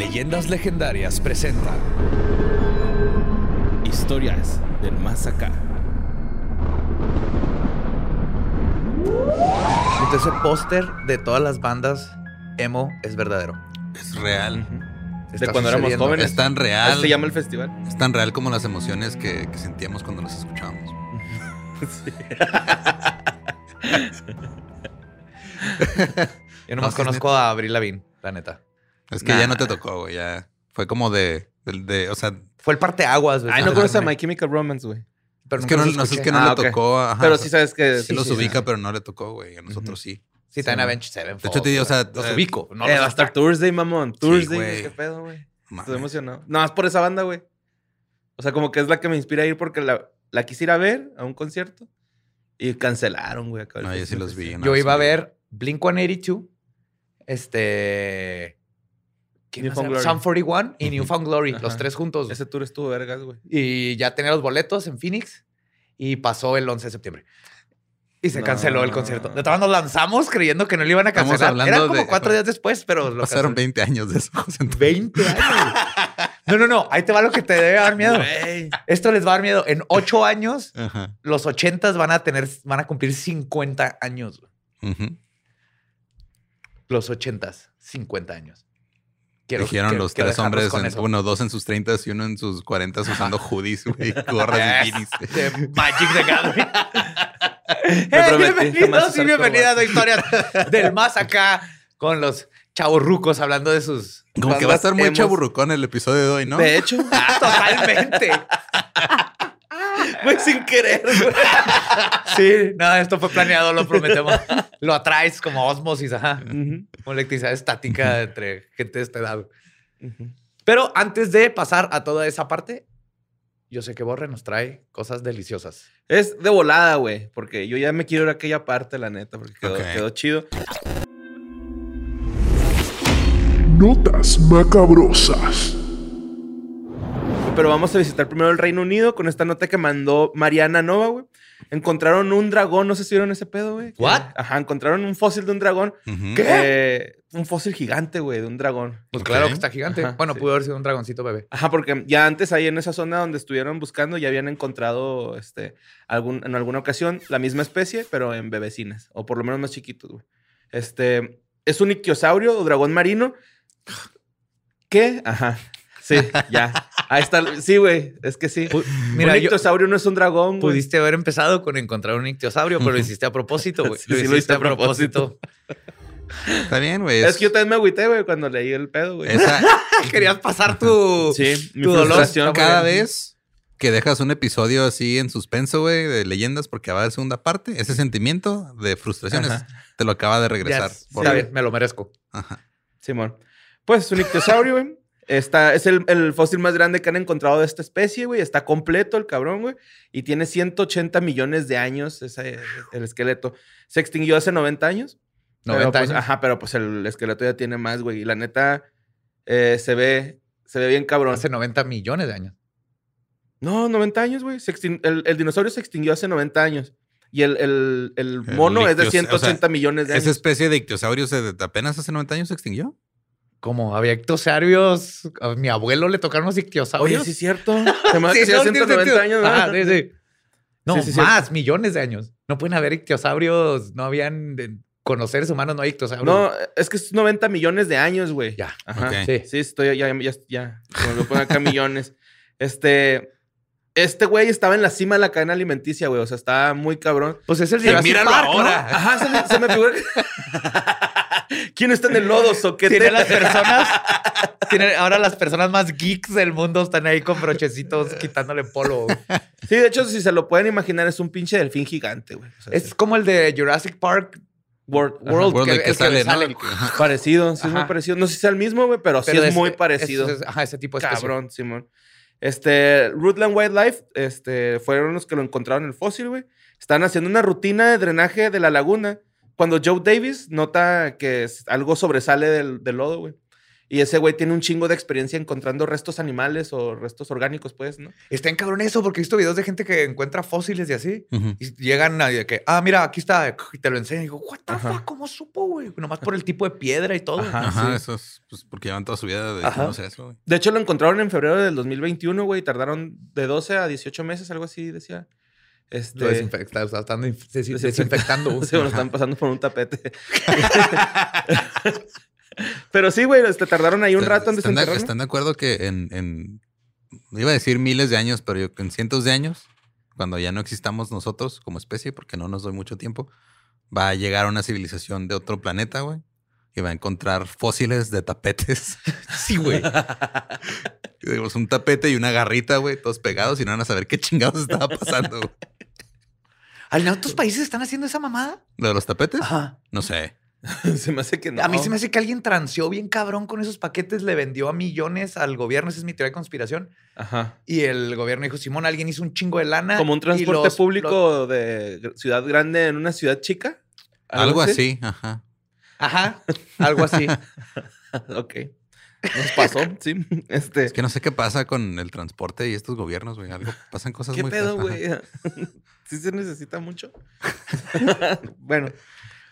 Leyendas Legendarias presenta Historias del más acá. Entonces ese póster de todas las bandas emo es verdadero. Es real. De cuando éramos sucediendo. jóvenes. Es tan Así real. se llama el festival. Es tan real como las emociones que, que sentíamos cuando los escuchábamos. Yo nomás No, sí, es conozco a Avril Lavigne, la neta. Es que Nah. ya no te tocó, güey. Ya fue como de, de, de- o sea, Fue el parteaguas. güey. Ay, no conoces a My Chemical Romance, güey. Pero es que no, no sé, es que no Ah, le tocó. ajá, Pero sí sabes que... sí los sí, ubica, sí. pero no le tocó, güey. A nosotros sí. Sí, también Avenged Sevenfold. De hecho, te digo, o sea, los eh, ubico. No eh, los va a estar Thursday, mamón. Thursday, güey. ¿Qué pedo, güey? Estoy emocionado. No, es por esa banda, güey. O sea, como que es la que me inspira a ir porque la, la quise ir a ver a un concierto y cancelaron, güey. No, yo sí los vi. no, Yo iba a ver Blink 182, este. ¿Quién más Newfound era? Glory. Sun 41 y Ujú. Newfound Glory, Ajá. los tres juntos. Ese tour estuvo vergas, güey. Y ya tenía los boletos en Phoenix y pasó el 11 de septiembre. Y se No. canceló el concierto. De todas nos lanzamos creyendo que no lo iban a Estamos cancelar. hablando Era como de- cuatro días después, pero lo Pasaron cancelaron. 20 años de eso, José Antonio. 20 años. No, no, no. Ahí te va lo que te debe dar miedo. Esto les va a dar miedo. En ocho años, Ajá. los 80 van a tener, van a cumplir 50 años. Los 80 50 años. Quiero- Dijeron quiero- los quiero tres hombres, en- bueno, dos en sus 30 y uno en sus 40 usando hoodies, güey, gorras y. De Magic the Gathering. Jamás bienvenidos y bienvenidas a Historias del Más Acá con los chavos rucos hablando de sus... Como que va a estar muy chaburrucón el episodio de hoy, ¿no? De hecho, Totalmente. Güey, sin querer, güey. Sí, nada, esto fue planeado, lo prometemos. Lo atraes como osmosis, ajá. Como electricidad estática entre gente de esta edad. Pero antes de pasar a toda esa parte, yo sé que Borre nos trae cosas deliciosas. Es de volada, güey, porque yo ya me quiero ir a aquella parte, la neta, porque quedó, quedó chido. Notas macabrosas. Pero vamos a visitar primero el Reino Unido con esta nota que mandó Mariana Nova, güey. Encontraron un dragón, no sé si vieron ese pedo, güey. What? Ajá, encontraron un fósil de un dragón. Eh, un fósil gigante, güey, de un dragón. Pues claro que está gigante. Ajá, bueno, sí. pudo haber sido un dragoncito bebé. Ajá, porque ya antes ahí en esa zona donde estuvieron buscando ya habían encontrado este, algún, en alguna ocasión la misma especie, pero en bebecinas, o por lo menos más chiquitos, güey. Este, es un ictiosaurio o dragón marino. ¿Qué? Ajá. Sí, ya. Ahí está. Sí, güey, es que sí. Mira, un yo- ictiosaurio no es un dragón. Pudiste haber empezado con encontrar un ictiosaurio, pero lo hiciste a propósito, güey. Sí, sí, lo hice a propósito. Está bien, güey. Es que yo también me agüité, güey, cuando leí el pedo, güey. esa- Querías pasar tu... Sí, tu dolor. cada vez que dejas un episodio así en suspenso, güey, de leyendas, porque va a haber segunda parte, ese sentimiento de frustraciones Ajá. te lo acaba de regresar. por- Está bien, me lo merezco. Ajá. Simón. Pues es un ictiosaurio, güey. Está, es el, el fósil más grande que han encontrado de esta especie, güey. Está completo el cabrón, güey. Y tiene 180 millones de años ese, el esqueleto. Se extinguió hace 90 años. 90 pero, pues, años. Ajá, pero pues el esqueleto ya tiene más, güey. Y la neta eh, se ve se ve bien cabrón. Hace 90 millones de años. No, 90 años, güey. El, el dinosaurio se extinguió hace 90 años. Y el, el- mono es de ictios- o 180 sea, millones de años. Esa especie de ictiosaurio se- apenas hace 90 años se extinguió. Como había ictiosaurios, a mi abuelo le tocaron los ictiosaurios. Oye, sí es cierto. Se me hace que Sí, sí, no, hace tiene 190 sentido. años, ¿no? Sí, sí. No, Sí, sí, sí. más, millones de años. No pueden haber ictiosaurios, no habían... de- con los seres humanos no hay ictiosaurios. No, es que es 90 millones de años, güey. Ya. Ajá. Sí. Sí, estoy ya, ya, ya. Como lo ponen acá millones. Este. Este güey estaba en la cima de la cadena alimenticia, güey. O sea, está muy cabrón. Pues es el Sí, Jurassic míralo Park, ahora. ¿no? Ajá, se me, se me figura. que- ¿Quién está en el lodo, soquete? Tiene las personas... tiene, ahora las personas más geeks del mundo están ahí con brochecitos quitándole polvo. güey. Sí, de hecho, si se lo pueden imaginar, es un pinche delfín gigante, güey. O sea, Es como el de Jurassic Park World, World, World, que, que sale, sale. Que- ajá. parecido, sí, es muy parecido. No sé si sea el mismo, güey, pero, sí es muy parecido. es- es- ajá, ese tipo de especie. Cabrón, Simón. Este, Rootland Wildlife, este, fueron los que lo encontraron el fósil, güey. Están haciendo una rutina de drenaje de la laguna cuando Joe Davis nota que algo sobresale del, del lodo, güey. Y ese güey tiene un chingo de experiencia encontrando restos animales o restos orgánicos, pues, ¿no? Está en cabrón eso, porque he visto videos de gente que encuentra fósiles y así. Y llegan a de que, ah, mira, aquí está, y te lo enseñan. Y digo, what the Ajá. fuck, ¿cómo supo, güey? Nomás por el tipo de piedra y todo. Ajá. Ajá, sí. eso es pues, porque llevan toda su vida dedicándose a eso, güey. De hecho, lo encontraron en febrero del 2021, güey. y Tardaron de 12 a 18 meses, algo así, decía. Este, Lo desinfecta, o sea, están des- des- Desinfecta- desinfectando. Se lo están pasando por un tapete. Pero sí, güey, este, tardaron ahí un rato en están, de, están de acuerdo que en, en- iba a decir miles de años, pero yo, en cientos de años, cuando ya no existamos nosotros como especie, porque no nos doy mucho tiempo, va a llegar una civilización de otro planeta, güey, y va a encontrar fósiles de tapetes. Sí, güey. Digamos, un tapete y una garrita, güey, todos pegados y no van a saber qué chingados estaba pasando. güey. ¿En otros países están haciendo esa mamada? ¿Lo de los tapetes? Ajá. No sé. se me hace que no. A mí se me hace que alguien transeó bien cabrón con esos paquetes, le vendió a millones al gobierno. Esa es mi teoría de conspiración. Ajá. Y el gobierno dijo, Simón, alguien hizo un chingo de lana. Como un transporte los- público de ciudad grande en una ciudad chica. Algo así, ajá. Ajá, algo así. ok. Nos pasó, sí. Este. Es que no sé qué pasa con el transporte y estos gobiernos, güey. Algo pasan cosas ¿Qué muy pedo, feas. Güey? ¿Sí se necesita mucho? bueno,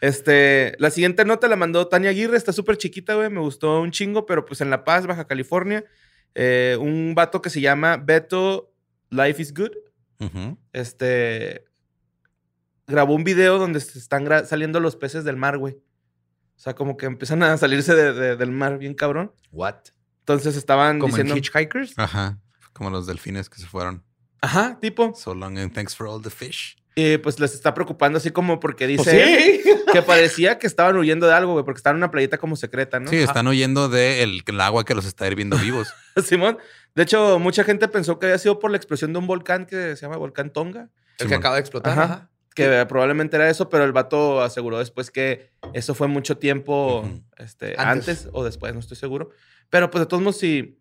este, la siguiente nota la mandó Tania Aguirre, está súper chiquita, güey, me gustó un chingo, pero pues en La Paz, Baja California, eh, un vato que se llama Beto Life is Good, este, grabó un video donde se están saliendo los peces del mar, güey. O sea, como que empiezan a salirse de- de- del mar bien cabrón. What? Entonces estaban Como diciendo... en Hitchhikers. Ajá. Como los delfines que se fueron. Ajá, tipo. So long and thanks for all the fish. Y pues les está preocupando así como porque dice... Pues sí. que parecía que estaban huyendo de algo, güey, porque estaban en una playita como secreta, ¿no? Sí, están huyendo del el agua que los está hirviendo vivos. Simón. De hecho, mucha gente pensó que había sido por la explosión de un volcán que se llama Volcán Tonga, El que acaba de explotar. Ajá. Ajá. que probablemente era eso, pero el vato aseguró después que eso fue mucho tiempo este, Antes. antes. o después, no estoy seguro. Pero pues de todos modos, sí,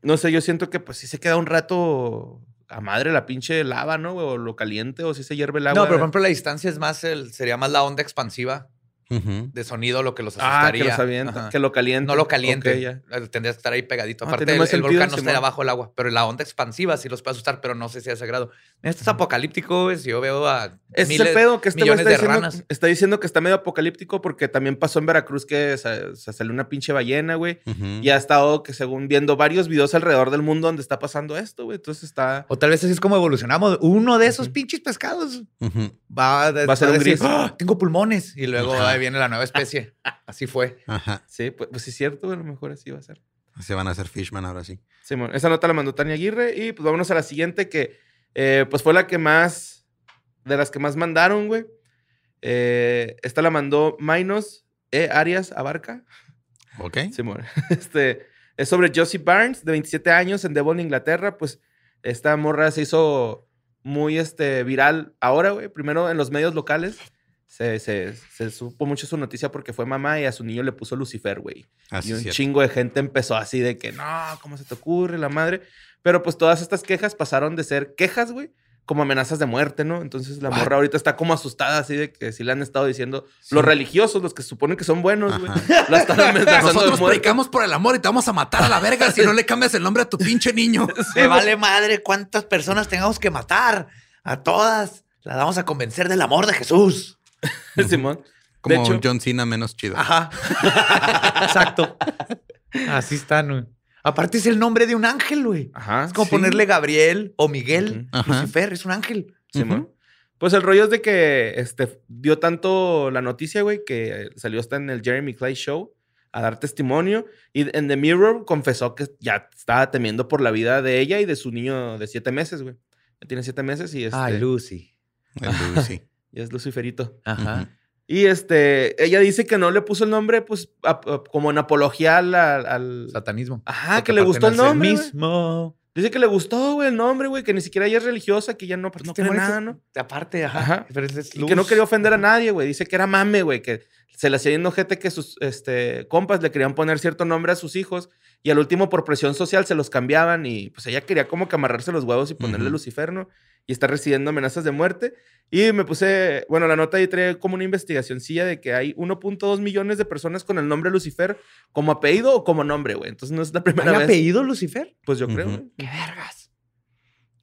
no sé, yo siento que pues sí se queda un rato a madre la pinche lava, ¿no? O lo caliente, o si se hierve el agua. No, pero por ejemplo, la distancia es más el, sería más la onda expansiva De sonido lo que los ah, asustaría. que, los avienta, Ajá. que lo caliente. No lo caliente. Ok, ya. Eh, Tendría que estar ahí pegadito. Ah, Aparte, el, el sentido, volcán no está abajo del agua, pero la onda expansiva sí los puede asustar, pero no sé si es sagrado. Esto es apocalíptico, güey. Si yo veo a Ese es miles- el pedo que este millones está de diciendo, ranas. está diciendo que está medio apocalíptico porque también pasó en Veracruz que se, se salió una pinche ballena, güey. Y ha estado, que según viendo varios videos alrededor del mundo donde está pasando esto, güey. Entonces está... O tal vez así es como evolucionamos. Uno de esos pinches pescados va, Va a ser un decir, gris. "Ah, tengo pulmones. Y luego. Ahí viene la nueva especie. Así fue. Ajá. Sí, pues, pues sí es cierto. A lo mejor así va a ser. Se van a hacer Fishman ahora sí. Simón, esa nota la mandó Tania Aguirre y pues vámonos a la siguiente que eh, pues fue la que más, de las que más mandaron, güey. Eh, esta la mandó Minos E. Arias Abarca. ¿Ok? Simón. Este, es sobre Josie Barnes, de 27 años, en Devon, Inglaterra. Pues esta morra se hizo muy este, viral ahora, güey. Primero en los medios locales. Se, se- se supo mucho su noticia porque fue mamá y a su niño le puso Lucifer, güey. Así Y un cierto. chingo de gente empezó así de que, no, ¿cómo se te ocurre la madre? Pero pues todas estas quejas pasaron de ser quejas, güey, como amenazas de muerte, ¿no? Entonces la What? morra ahorita está como asustada así de que sí le han estado diciendo los religiosos, los que se suponen que son buenos, güey. Ajá. La están amenazando de Nosotros predicamos por el amor y te vamos a matar a la verga si no le cambias el nombre a tu pinche niño. Me vale madre cuántas personas tengamos que matar. A todas las vamos a convencer del amor de Jesús. Simón. Como de hecho, un John Cena menos chido. Ajá. Exacto. Así están, güey. Aparte es el nombre de un ángel, güey. Ajá, Es como sí. ponerle Gabriel o Miguel. Lucifer es un ángel. Simón. Pues el rollo es de que este, dio tanto la noticia, güey, que salió hasta en el Jeremy Clay Show a dar testimonio. Y en The Mirror confesó que ya estaba temiendo por la vida de ella y de su niño de siete meses, güey. Ya tiene siete meses y, este, Ay, Lucy. El Lucy. Y es Luciferito. Ajá. Y este, ella dice que no le puso el nombre, pues, a- a- como en apología al... al- al- Satanismo. Ajá, Porque que le gustó el nombre. mismo. Dice que le gustó, güey, el nombre, güey, que ni siquiera ella es religiosa, que ya no, pues, no güey nada, ¿no? Aparte, ajá. Ajá. Pero es Y que no quería ofender a nadie, güey. Dice que era mame, güey, que se le hacía yendo gente que sus este, compas le querían poner cierto nombre a sus hijos y al último por presión social se los cambiaban y pues ella quería como que amarrarse los huevos y ponerle Ujú. Lucifer, ¿no? y está recibiendo amenazas de muerte. Y me puse, bueno, la nota ahí trae como una investigacioncilla de que hay 1.2 millones de personas con el nombre Lucifer como apellido o como nombre, güey. Entonces no es la primera ¿Hay vez. apellido Lucifer? Pues yo creo, güey. ¡Qué vergas!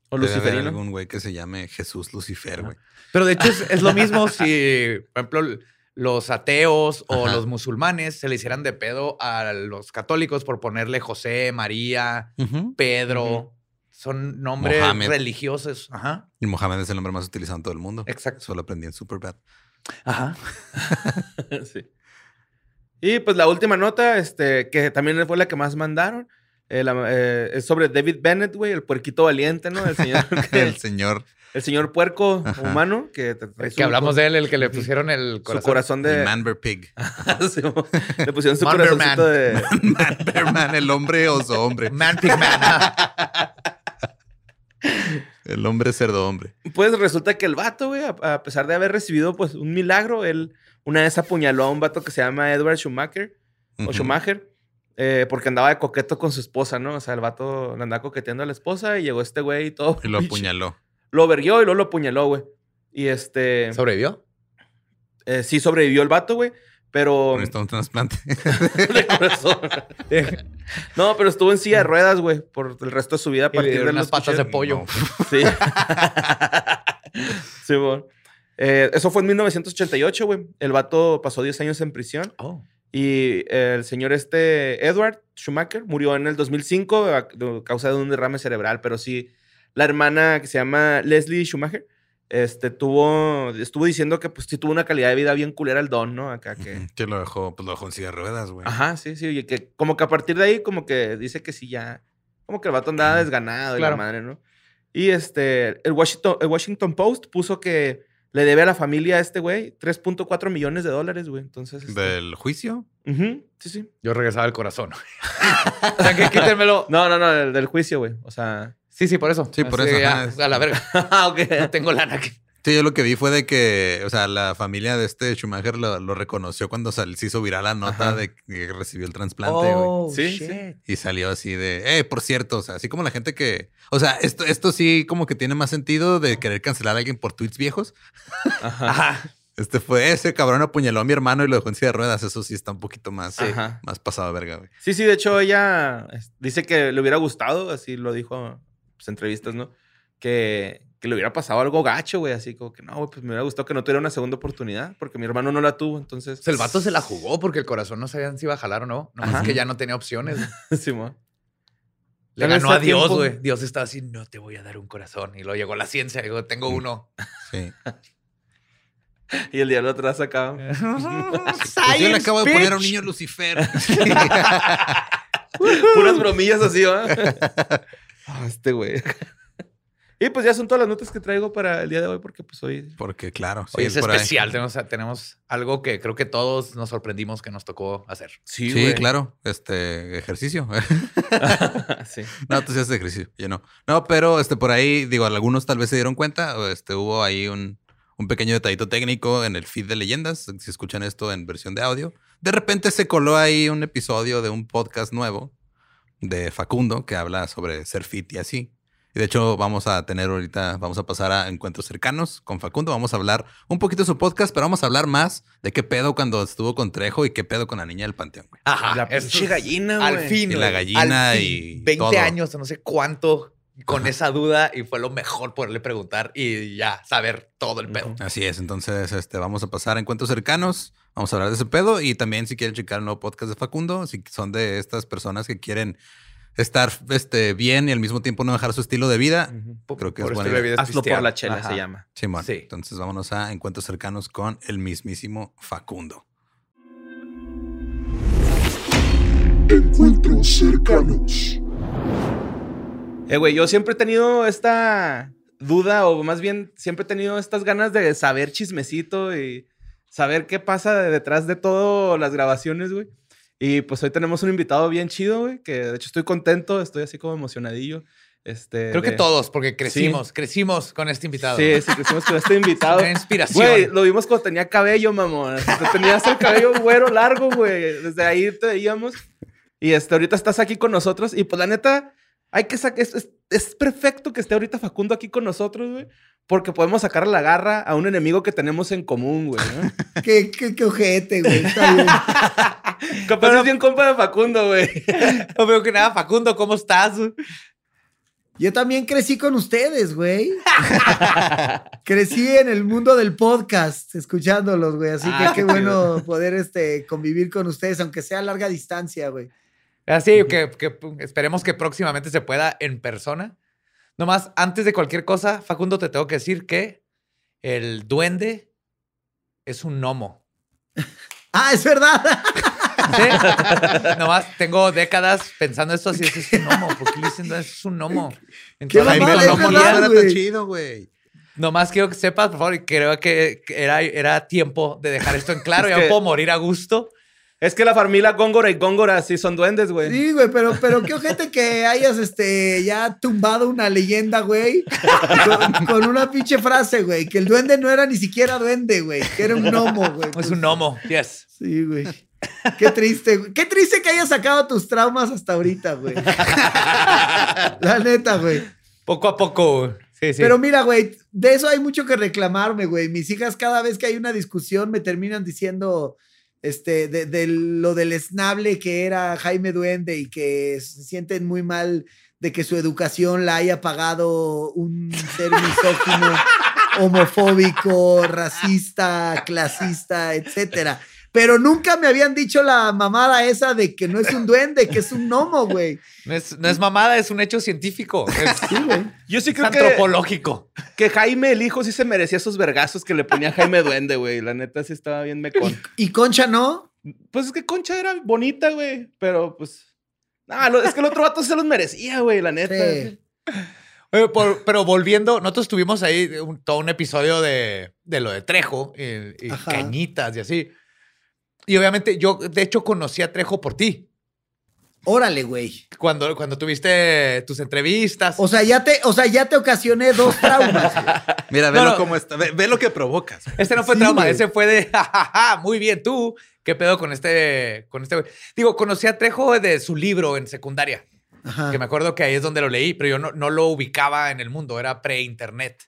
O Debe haber Luciferino. algún güey que se llame Jesús Lucifer, güey. Pero de hecho es, es lo mismo si, por ejemplo, los ateos o Ajá. los musulmanes se le hicieran de pedo a los católicos por ponerle José, María, Pedro. Son nombres religiosos. Ajá. Y Mohamed es el nombre más utilizado en todo el mundo. Exacto. Eso lo aprendí en Superbad. Ajá. sí. Y pues la última nota, este, que también fue la que más mandaron, eh, la- eh, es sobre David Bennett, güey, el puerquito valiente, ¿no? El señor, que- El señor el señor puerco Ajá. humano que Que hablamos de él, el que le pusieron el su corazón. corazón de... el Manber Pig. Le pusieron su Man corazoncito de... Manber Man, el hombre oso hombre. Man Pig Man. El hombre cerdo hombre. Pues resulta que el vato, güey, a, a pesar de haber recibido pues un milagro, él una vez apuñaló a un vato que se llama Edward Schumacher, o. Schumacher, eh, porque andaba de coqueto con su esposa, ¿no? O sea, el vato le andaba coqueteando a la esposa y llegó este güey y todo. Y lo apuñaló. Lo verguió y luego lo apuñaló, güey. Y este... ¿Sobrevivió? eh, sí sobrevivió el vato, güey, pero... Necesita un trasplante. de corazón. no, pero estuvo en silla de ruedas, güey, por el resto de su vida a Y le partir de dieron los unas patas de pollo. Sí. sí, bueno. Eh, eso fue en 1988, güey. El vato pasó 10 años en prisión. Oh. Y el señor este, Edward Schumacher, murió en el 2005 a a causa de un derrame cerebral. Pero sí, la hermana que se llama Leslie Schumacher, este, tuvo, estuvo diciendo que pues sí tuvo una calidad de vida bien culera el don, ¿no? Acá que... Que lo dejó, pues lo dejó en silla de ruedas, güey. Ajá, sí, sí. Y que como que a partir de ahí, como que dice que sí ya. Como que el vato andaba desganado y la madre, ¿no? Y este, el Washington, el Washington Post puso que le debe a la familia a este güey 3.4 millones de dólares, güey. Entonces. este, ¿Del juicio? sí, sí. Yo regresaba al corazón. o sea, que quítenmelo. No, no, no, el del juicio, güey. O sea. Sí, sí, por eso. Sí, por Así eso, ya, ajá. a la verga. ah, ok. No tengo lana. que- Sí, yo lo que vi fue de que, o sea, la familia de este Schumacher lo, lo reconoció cuando sal- se hizo viral la nota Ajá. de que recibió el trasplante, güey. Oh, Sí, shit. sí. Y salió así de, eh, por cierto, o sea, así como la gente que, o sea, esto, esto sí como que tiene más sentido de querer cancelar a alguien por tweets viejos. Ajá. Ajá. Este fue ese cabrón apuñaló a mi hermano y lo dejó en silla de ruedas. Eso sí está un poquito más, Ajá. más pasado verga, güey. Sí, sí, de hecho ella dice que le hubiera gustado, así lo dijo pues, en entrevistas, ¿no? Que, que le hubiera pasado algo gacho, güey, así como que no, güey, pues me hubiera gustado que no tuviera una segunda oportunidad, porque mi hermano no la tuvo, entonces... O sea, el vato se la jugó porque el corazón no sabían si iba a jalar o no. Nomás Ajá. que ya no tenía opciones. Simón. Le ganó a Dios, tiempo- güey. Dios estaba así, no te voy a dar un corazón. Y luego llegó la ciencia, digo, tengo uno. Sí. Y el diablo atrás acá. Pues yo le acabo de poner a un niño Lucifer. Puras bromillas así, ¿va? Ah, este güey. Y pues ya son todas las notas que traigo para el día de hoy, porque pues hoy... Porque claro, sí, Hoy es ahí. especial. Tenemos, tenemos algo que creo que todos nos sorprendimos que nos tocó hacer. Sí, Sí, claro. Este ejercicio. sí. No, tú sí haces ejercicio, yo no. No, pero este por ahí, digo, algunos tal vez se dieron cuenta. o, Este hubo ahí un, un pequeño detallito técnico en el feed de leyendas. Si escuchan esto en versión de audio, de repente se coló ahí un episodio de un podcast nuevo de Facundo que habla sobre ser fit y así. Y de hecho, vamos a tener ahorita, vamos a pasar a encuentros cercanos con Facundo. Vamos a hablar un poquito de su podcast, pero vamos a hablar más de qué pedo cuando estuvo con Trejo y qué pedo con la niña del panteón. güey. Ajá. La pinche gallina, Al güey. fin. Y la gallina al fin. y 20 todo. años, no sé cuánto, con esa duda. Y fue lo mejor poderle preguntar y ya saber todo el pedo. Así es, entonces este, vamos a pasar a encuentros cercanos, vamos a hablar de ese pedo y también si quieren checar el nuevo podcast de Facundo, si son de estas personas que quieren estar este, bien y al mismo tiempo no dejar su estilo de vida, creo que Por es buena vida es Hazlo por la chela, Ajá. se llama. Simón. Sí. Entonces vámonos a encuentros cercanos con el mismísimo Facundo. Encuentros cercanos. Eh, güey, yo siempre he tenido esta duda, o más bien siempre he tenido estas ganas de saber chismecito y saber qué pasa de- detrás de todas las grabaciones, güey. Y pues hoy tenemos un invitado bien chido, güey, que de hecho estoy contento, estoy así como emocionadillo. Este, Creo que de- todos, porque crecimos, crecimos con este invitado. Sí, sí, crecimos con este invitado. Una inspiración. Güey, lo vimos cuando tenía cabello, mamón. Tenías el cabello güero largo, güey. Desde ahí te veíamos. Y este, ahorita estás aquí con nosotros. Y pues la neta, Hay que sacar. Es, es- es perfecto que esté ahorita Facundo aquí con nosotros, güey. Porque podemos sacar la garra a un enemigo que tenemos en común, güey. ¿no? Qué, qué, qué ojete, güey. Está bien. Capaz es bien compa de Facundo, güey. No veo que nada, Facundo, ¿cómo estás? Yo también crecí con ustedes, güey. crecí en el mundo del podcast, escuchándolos, güey. Así que Ah, qué qué bueno poder este, convivir con ustedes, aunque sea a larga distancia, güey. Así que, que esperemos que próximamente se pueda en persona. Nomás, antes de cualquier cosa, Facundo, te tengo que decir que el duende es un gnomo. Ah, es verdad. ¿Sí? Nomás tengo décadas pensando esto así, es un gnomo. ¿Por qué le dicen duende? es un gnomo? Qué Entonces, verdad, tan chido, güey. nomás quiero que sepas, por favor, y creo que que era, era tiempo de dejar esto en claro. Es ya que- puedo morir a gusto. Es que la familia Góngora y Góngora sí son duendes, güey. Sí, güey, pero, pero qué ojete que hayas este, ya tumbado una leyenda, güey, con, con una pinche frase, güey, que el duende no era ni siquiera duende, güey, que era un gnomo, güey. Es un gnomo, yes. Sí, güey. Qué triste, güey. Qué triste que hayas sacado tus traumas hasta ahorita, güey. La neta, güey. Poco a poco. Sí, sí. Pero mira, güey, de eso hay mucho que reclamarme, güey. Mis hijas cada vez que hay una discusión me terminan diciendo este, de, de lo del esnable que era Jaime Duende y que se sienten muy mal de que su educación la haya pagado un ser misógino, homofóbico, racista, clasista, etcétera. Pero nunca me habían dicho la mamada esa de que no es un duende, que es un gnomo, güey. no, es, no es mamada, es un hecho científico. Es, Sí, güey. Yo sí es que, antropológico. que Jaime, el hijo, sí se merecía esos vergazos que le ponía Jaime Duende, güey. La neta sí estaba bien mecón. Y Concha no. Pues es que Concha era bonita, güey. Pero pues. Ah, lo- es que el otro vato se los merecía, güey, la neta. Sí. Oye, por- pero volviendo, nosotros tuvimos ahí un- todo un episodio de, de lo de Trejo y, y cañitas y así. Y obviamente yo, de hecho, conocí a Trejo por ti. Órale, güey. Cuando, cuando tuviste tus entrevistas. O sea, ya te, o sea, ya te ocasioné dos traumas. Mira, No, velo no. cómo está. Ve, ve lo que provocas. Este no fue Sí, trauma, güey. ese fue de, jajaja, muy bien, tú. ¿Qué pedo con este, con este güey? Digo, conocí a Trejo de su libro en secundaria, Ajá. que me acuerdo que ahí es donde lo leí, pero yo no, no lo ubicaba en el mundo, era pre-internet.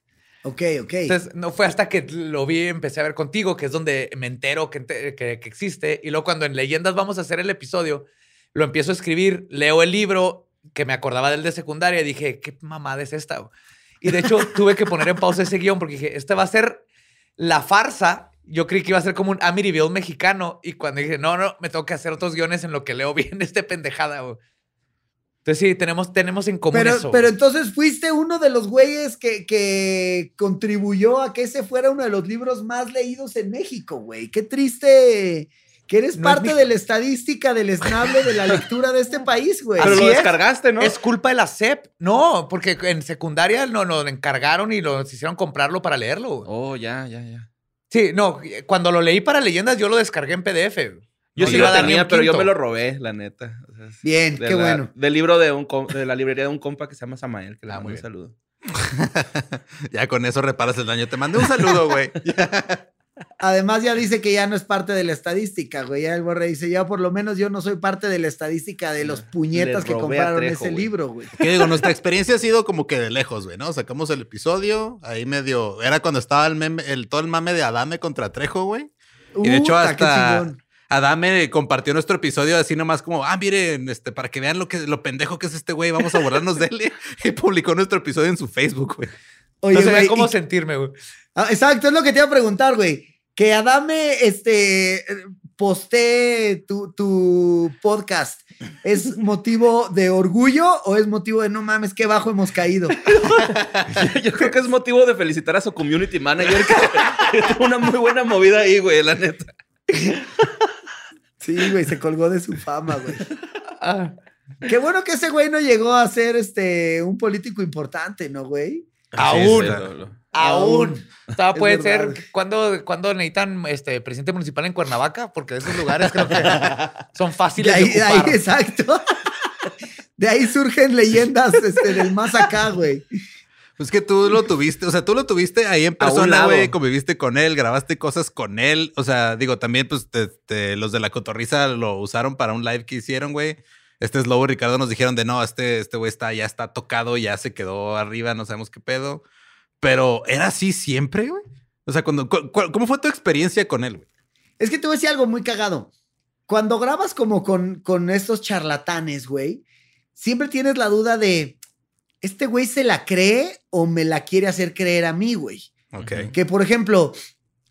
Ok, ok. Entonces, no fue hasta que lo vi, empecé a ver contigo, que es donde me entero que, que, existe. Y luego cuando en Leyendas vamos a hacer el episodio, lo empiezo a escribir, leo el libro, que me acordaba del de secundaria, y dije, ¿qué mamada es esta? Y de hecho, tuve que poner en pausa ese guion porque dije, este va a ser la farsa. Yo creí que iba a ser como un Amityville mexicano. Y cuando dije, no, no, me tengo que hacer otros guiones en lo que leo bien este pendejada. güey". Entonces sí, tenemos, tenemos en común pero, eso. pero entonces fuiste uno de los güeyes que, que contribuyó a que ese fuera uno de los libros más leídos en México, güey. Qué triste que eres No es parte mi- de la estadística del esnable de la lectura de este país, güey. Pero Así lo es. descargaste, ¿no? ¿Es culpa de la SEP? No, porque en secundaria no, nos encargaron y nos hicieron comprarlo para leerlo. güey. Oh, ya, ya, ya. Sí, no, cuando lo leí para leyendas, yo lo descargué en PDF. Yo No sí lo a dar ni tenía, pero yo me lo robé, la neta. Bien, de qué la- bueno. Del libro de, un de la librería de un compa que se llama Samael, que le Ah, mando un saludo. Ya con eso reparas el daño. Te mandé un saludo, güey. Además ya dice que ya no es parte de la estadística, güey. Ya el borre dice, ya por lo menos yo no soy parte de la estadística de los puñetas que compraron Trejo, ese güey. libro, güey. Que digo, nuestra experiencia ha sido como que de lejos, güey, ¿no? Sacamos el episodio, ahí medio. Era cuando estaba el meme, el, todo el mame de Adame contra Trejo, güey. Y de hecho, hasta chingón. Adame compartió nuestro episodio así nomás como, ah, miren, este, para que vean lo que lo pendejo que es este güey, vamos a borrarnos de él. Y publicó nuestro episodio en su Facebook, güey. Oye, no güey, cómo y- sentirme, güey. Ah, exacto, es lo que te iba a preguntar, güey. Que Adame, este, postee tu, tu podcast. ¿Es motivo de orgullo o es motivo de no mames, qué bajo hemos caído? Yo creo que es motivo de felicitar a su community manager que, que tuvo una muy buena movida ahí, güey, la neta. Sí, güey, se colgó de su fama, güey. Ah, Qué bueno que ese güey no llegó a ser este un político importante, ¿no, güey? aún, aún. Todavía Es puede ser cuando, cuando necesitan este presidente municipal en Cuernavaca, porque de esos lugares creo que son fáciles de, ahí, de ahí, exacto. De ahí surgen leyendas este, del más acá, güey. Pues que tú lo tuviste, o sea, tú lo tuviste ahí en persona, güey, conviviste con él, grabaste cosas con él. O sea, digo, también, pues, te- te- los de la cotorriza lo usaron para un live que hicieron, güey. este Slobo y Ricardo nos dijeron de no, este este güey está, ya está tocado, ya se quedó arriba, no sabemos qué pedo. Pero era así siempre, güey. O sea, cuando, cu- cu- ¿cómo fue tu experiencia con él, güey? Es que te voy a decir algo muy cagado. Cuando grabas como con, con estos charlatanes, güey, siempre tienes la duda de, ¿este güey se la cree o me la quiere hacer creer a mí, güey? Ok. Que, por ejemplo,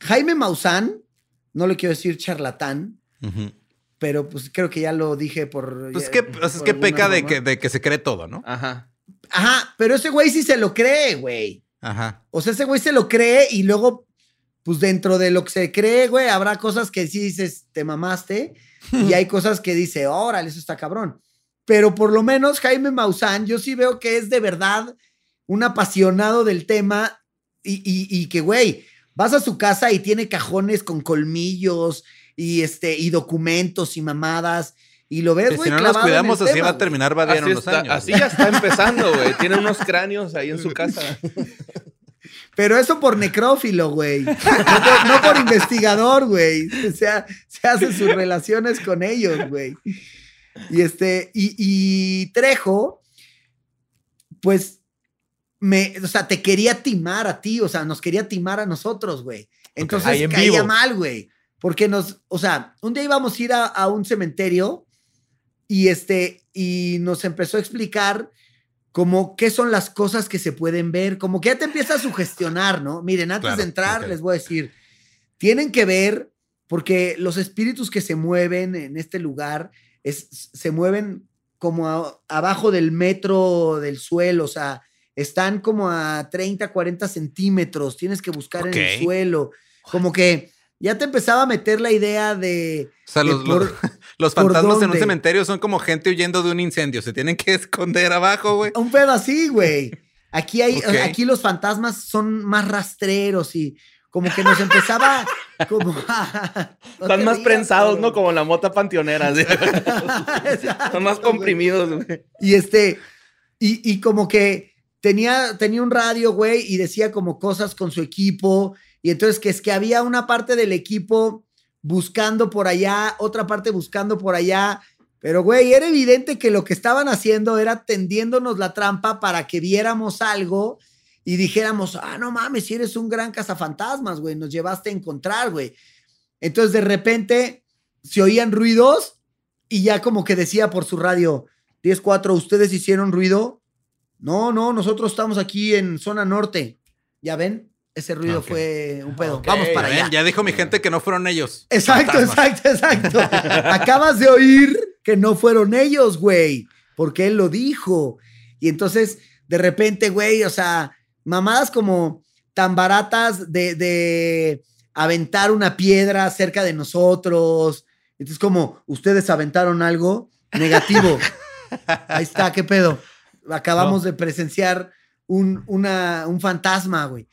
Jaime Maussan, no le quiero decir charlatán, pero pues creo que ya lo dije por... Pues ya- que, es que peca de que, de que se cree todo, ¿no? Ajá. Ajá, pero ese güey sí se lo cree, güey. Ajá. O sea, ese güey se lo cree y luego, pues dentro de lo que se cree, güey, habrá cosas que sí dices, te mamaste, y hay cosas que dice, órale, eso está cabrón. Pero por lo menos Jaime Maussan, yo sí veo que es de verdad un apasionado del tema y, y- y que, güey, vas a su casa y tiene cajones con colmillos y, este, y documentos y mamadas. Y lo ves, Que güey, si no nos cuidamos, así tema, va a terminar Así, unos está- años. así ya está empezando, güey. Tiene unos cráneos ahí en su casa. Pero eso por necrófilo, güey. No, por- no por investigador, güey. O sea, se hace sus relaciones con ellos, güey. Y este, y, y Trejo, pues, me, o sea, te quería timar a ti, o sea, nos quería timar a nosotros, güey. Entonces Ahí en caía vivo. mal, güey. Porque nos, o sea, un día íbamos a ir a, a un cementerio y este, y nos empezó a explicar como qué son las cosas que se pueden ver, como que ya te empieza a sugestionar, ¿no? Miren, antes Claro, de entrar, les voy a decir, tienen que ver, porque los espíritus que se mueven en este lugar es, se mueven como a- abajo del metro del suelo, o sea, están como a 30, 40 centímetros, tienes que buscar en el suelo, como que ya te empezaba a meter la idea de... O sea, de los, por- los, fantasmas en un cementerio son como gente huyendo de un incendio. Se tienen que esconder abajo, güey. Un pedo así, güey. Aquí hay, Ok. aquí los fantasmas son más rastreros y como que nos empezaba como a- no Están más rías, prensados, cabrón. ¿no? Como la mota panteonera. Exacto, Son más comprimidos, güey. Y este, y, y como que tenía, tenía un radio, güey, y decía como cosas con su equipo. Y entonces que es que había una parte del equipo buscando por allá, otra parte buscando por allá. Pero, güey, era evidente que lo que estaban haciendo era tendiéndonos la trampa para que viéramos algo y dijéramos, ah, no mames, si eres un gran cazafantasmas, güey, nos llevaste a encontrar, güey. Entonces, de repente, se oían ruidos y ya como que decía por su radio, 10-4, ¿ustedes hicieron ruido? No, no, nosotros estamos aquí en zona norte. ¿Ya ven? Ese ruido fue un pedo. Vamos para allá. Ya dijo mi gente que no fueron ellos. Exacto, Fantasmas. exacto, exacto. Acabas de oír que no fueron ellos, güey, porque él lo dijo. Y entonces, de repente, güey, o sea, mamadas como tan baratas de, de aventar una piedra cerca de nosotros. Entonces, como, ¿ustedes aventaron algo? Negativo. Ahí está, ¿qué pedo? Acabamos de presenciar un, una, un fantasma, güey.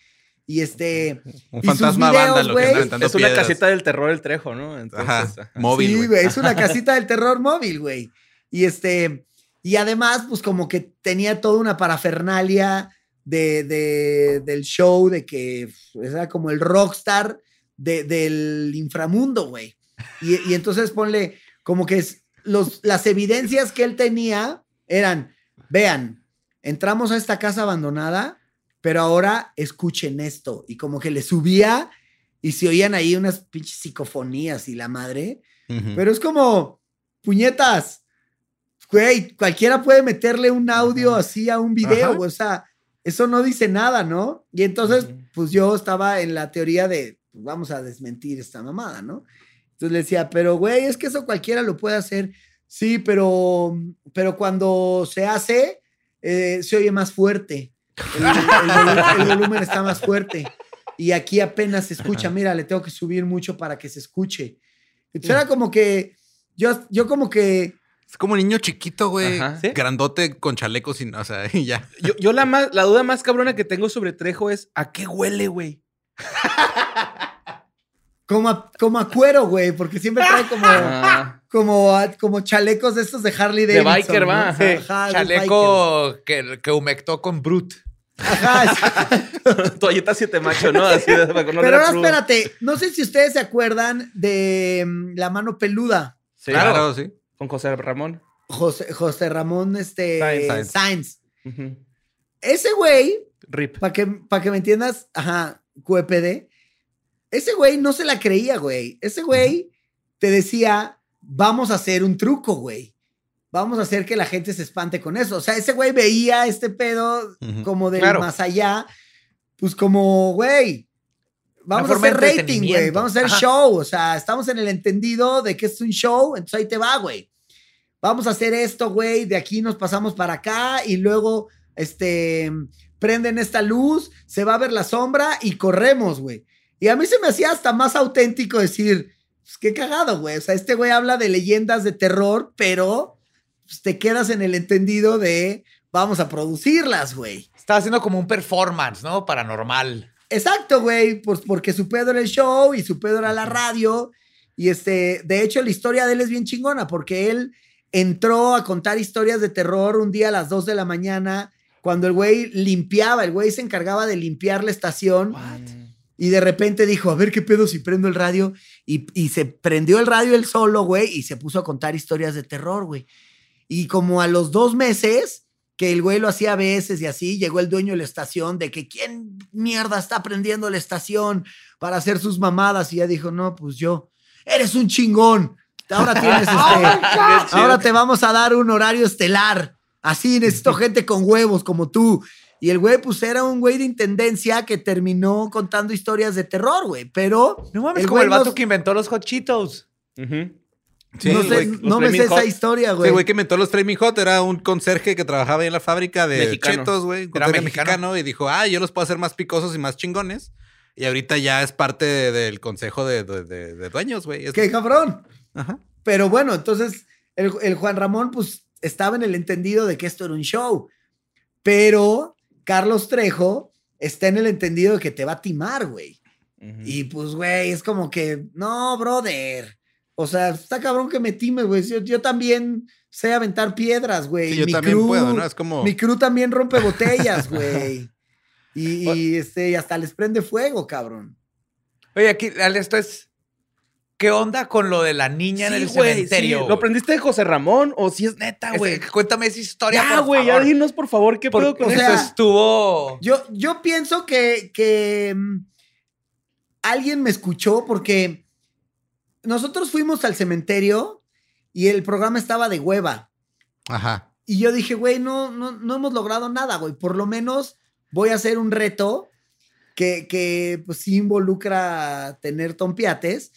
Y este... Un Y sus fantasma videos, vándalo que güey, anda aventando Es una piedras. casita del terror el trejo, ¿no? Entonces, Ajá. ajá. Móvil, sí, güey. güey, es una casita del terror móvil, güey. Y este, y además, pues como que tenía toda una parafernalia de, de- del show, de que era como el rockstar de- del inframundo, güey. Y, y entonces ponle como que es, los, las evidencias que él tenía eran, vean, entramos a esta casa abandonada, pero ahora escuchen esto. Y como que le subía y se oían ahí unas pinches psicofonías y la madre. Pero es como, puñetas, güey, cualquiera puede meterle un audio así a un video, Ajá. o sea, eso no dice nada, ¿no? Y entonces, pues yo estaba en la teoría de, pues, vamos a desmentir esta mamada, ¿no? Entonces le decía, pero güey, es que eso cualquiera lo puede hacer. Sí, pero, pero cuando se hace, eh, se oye más fuerte. El, el volu- el volumen está más fuerte. Y aquí apenas se escucha. Mira, le tengo que subir mucho para que se escuche. Entonces era como que, yo, yo como que, Es como un niño chiquito, güey. Ajá. ¿Sí? Grandote con chalecos sin, o sea, y ya. Yo, yo la, más, la duda más cabrona que tengo sobre Trejo es ¿a qué huele, güey? como a, como a cuero, güey, porque siempre trae como, Ah, como, a- como chalecos de estos de Harley De Davidson. biker, ¿no? va, de Chaleco que, que humectó con Brut. biker. Ajá, exacto. toalleta siete macho, ¿no? Así de, para Pero ahora espérate, no sé si ustedes se acuerdan de mm, la mano peluda. Sí, claro, sí. Con José Ramón. José, José Ramón este. Ujú. Ese güey, Rip. para que, pa' que me entiendas, ajá, QEPD, ese güey no se la creía, güey. Ese güey te decía, vamos a hacer un truco, güey. Vamos a hacer que la gente se espante con eso. O sea, ese güey veía este pedo como del Claro. más allá, pues como, güey, vamos a de hacer rating, güey, vamos a hacer Ajá. show, o sea, estamos en el entendido de que es un show, entonces ahí te va, güey. Vamos a hacer esto, güey, de aquí nos pasamos para acá y luego, este, prenden esta luz, se va a ver la sombra y corremos, güey. Y a mí se me hacía hasta más auténtico decir, pues qué cagado, güey. O sea, este güey habla de leyendas de terror, pero pues, te quedas en el entendido de vamos a producirlas, güey. Estaba haciendo como un performance, ¿no? Paranormal. Exacto, güey, pues porque su pedo era el show y su pedo era la radio. Y este, de hecho, la historia de él es bien chingona porque él entró a contar historias de terror un día a las 2 de la mañana cuando el güey limpiaba, el güey se encargaba de limpiar la estación. Y de repente dijo, a ver qué pedo si prendo el radio. Y, y se prendió el radio él solo, güey, y se puso a contar historias de terror, güey. Y como a los dos meses, que el güey lo hacía a veces y así, llegó el dueño de la estación de que quién mierda está prendiendo la estación para hacer sus mamadas. Y ya dijo, no, pues yo, eres un chingón. Ahora tienes este, ahora te vamos a dar un horario estelar. Así necesito gente con huevos como tú. Y el güey, pues era un güey de intendencia que terminó contando historias de terror, güey. Pero No mames, El como güey el vato nos- que inventó los Hot Cheetos. Ujú. Sí, no, sé, güey- no me sé Flaming esa Hot. historia, Sí, güey. güey que inventó los Flaming Hot era un conserje que trabajaba en la fábrica de Mexicano. chetos, güey. Era mexicano. mexicano. Y dijo, ah, yo los puedo hacer más picosos y más chingones. Y ahorita ya es parte de- del consejo de, de- de- de dueños, güey. Es- Qué cabrón. Ajá. Pero bueno, entonces el, el Juan Ramón, pues estaba en el entendido de que esto era un show. Pero Carlos Trejo está en el entendido de que te va a timar, güey. Y pues, güey, es como que, no, brother. O sea, está cabrón que me times, güey. Yo, yo también sé aventar piedras, güey. Sí, yo Mi también crew- puedo, ¿no? Es como... Mi crew también rompe botellas, güey. Y, y, este, y hasta les prende fuego, cabrón. Oye, aquí, esto es. ¿Qué onda con lo de la niña en el cementerio? sí. ¿Lo aprendiste de José Ramón o si es neta, Es- güey? cuéntame esa historia. Ya, por güey, ya dinos, por favor, qué pedo Porque con o sea, eso estuvo. Yo, yo pienso que, que mm, alguien me escuchó porque nosotros fuimos al cementerio y el programa estaba de hueva. Ajá. Y yo dije, güey, no, no, no hemos logrado nada, güey. Por lo menos voy a hacer un reto que, que pues sí involucra tener tompiates.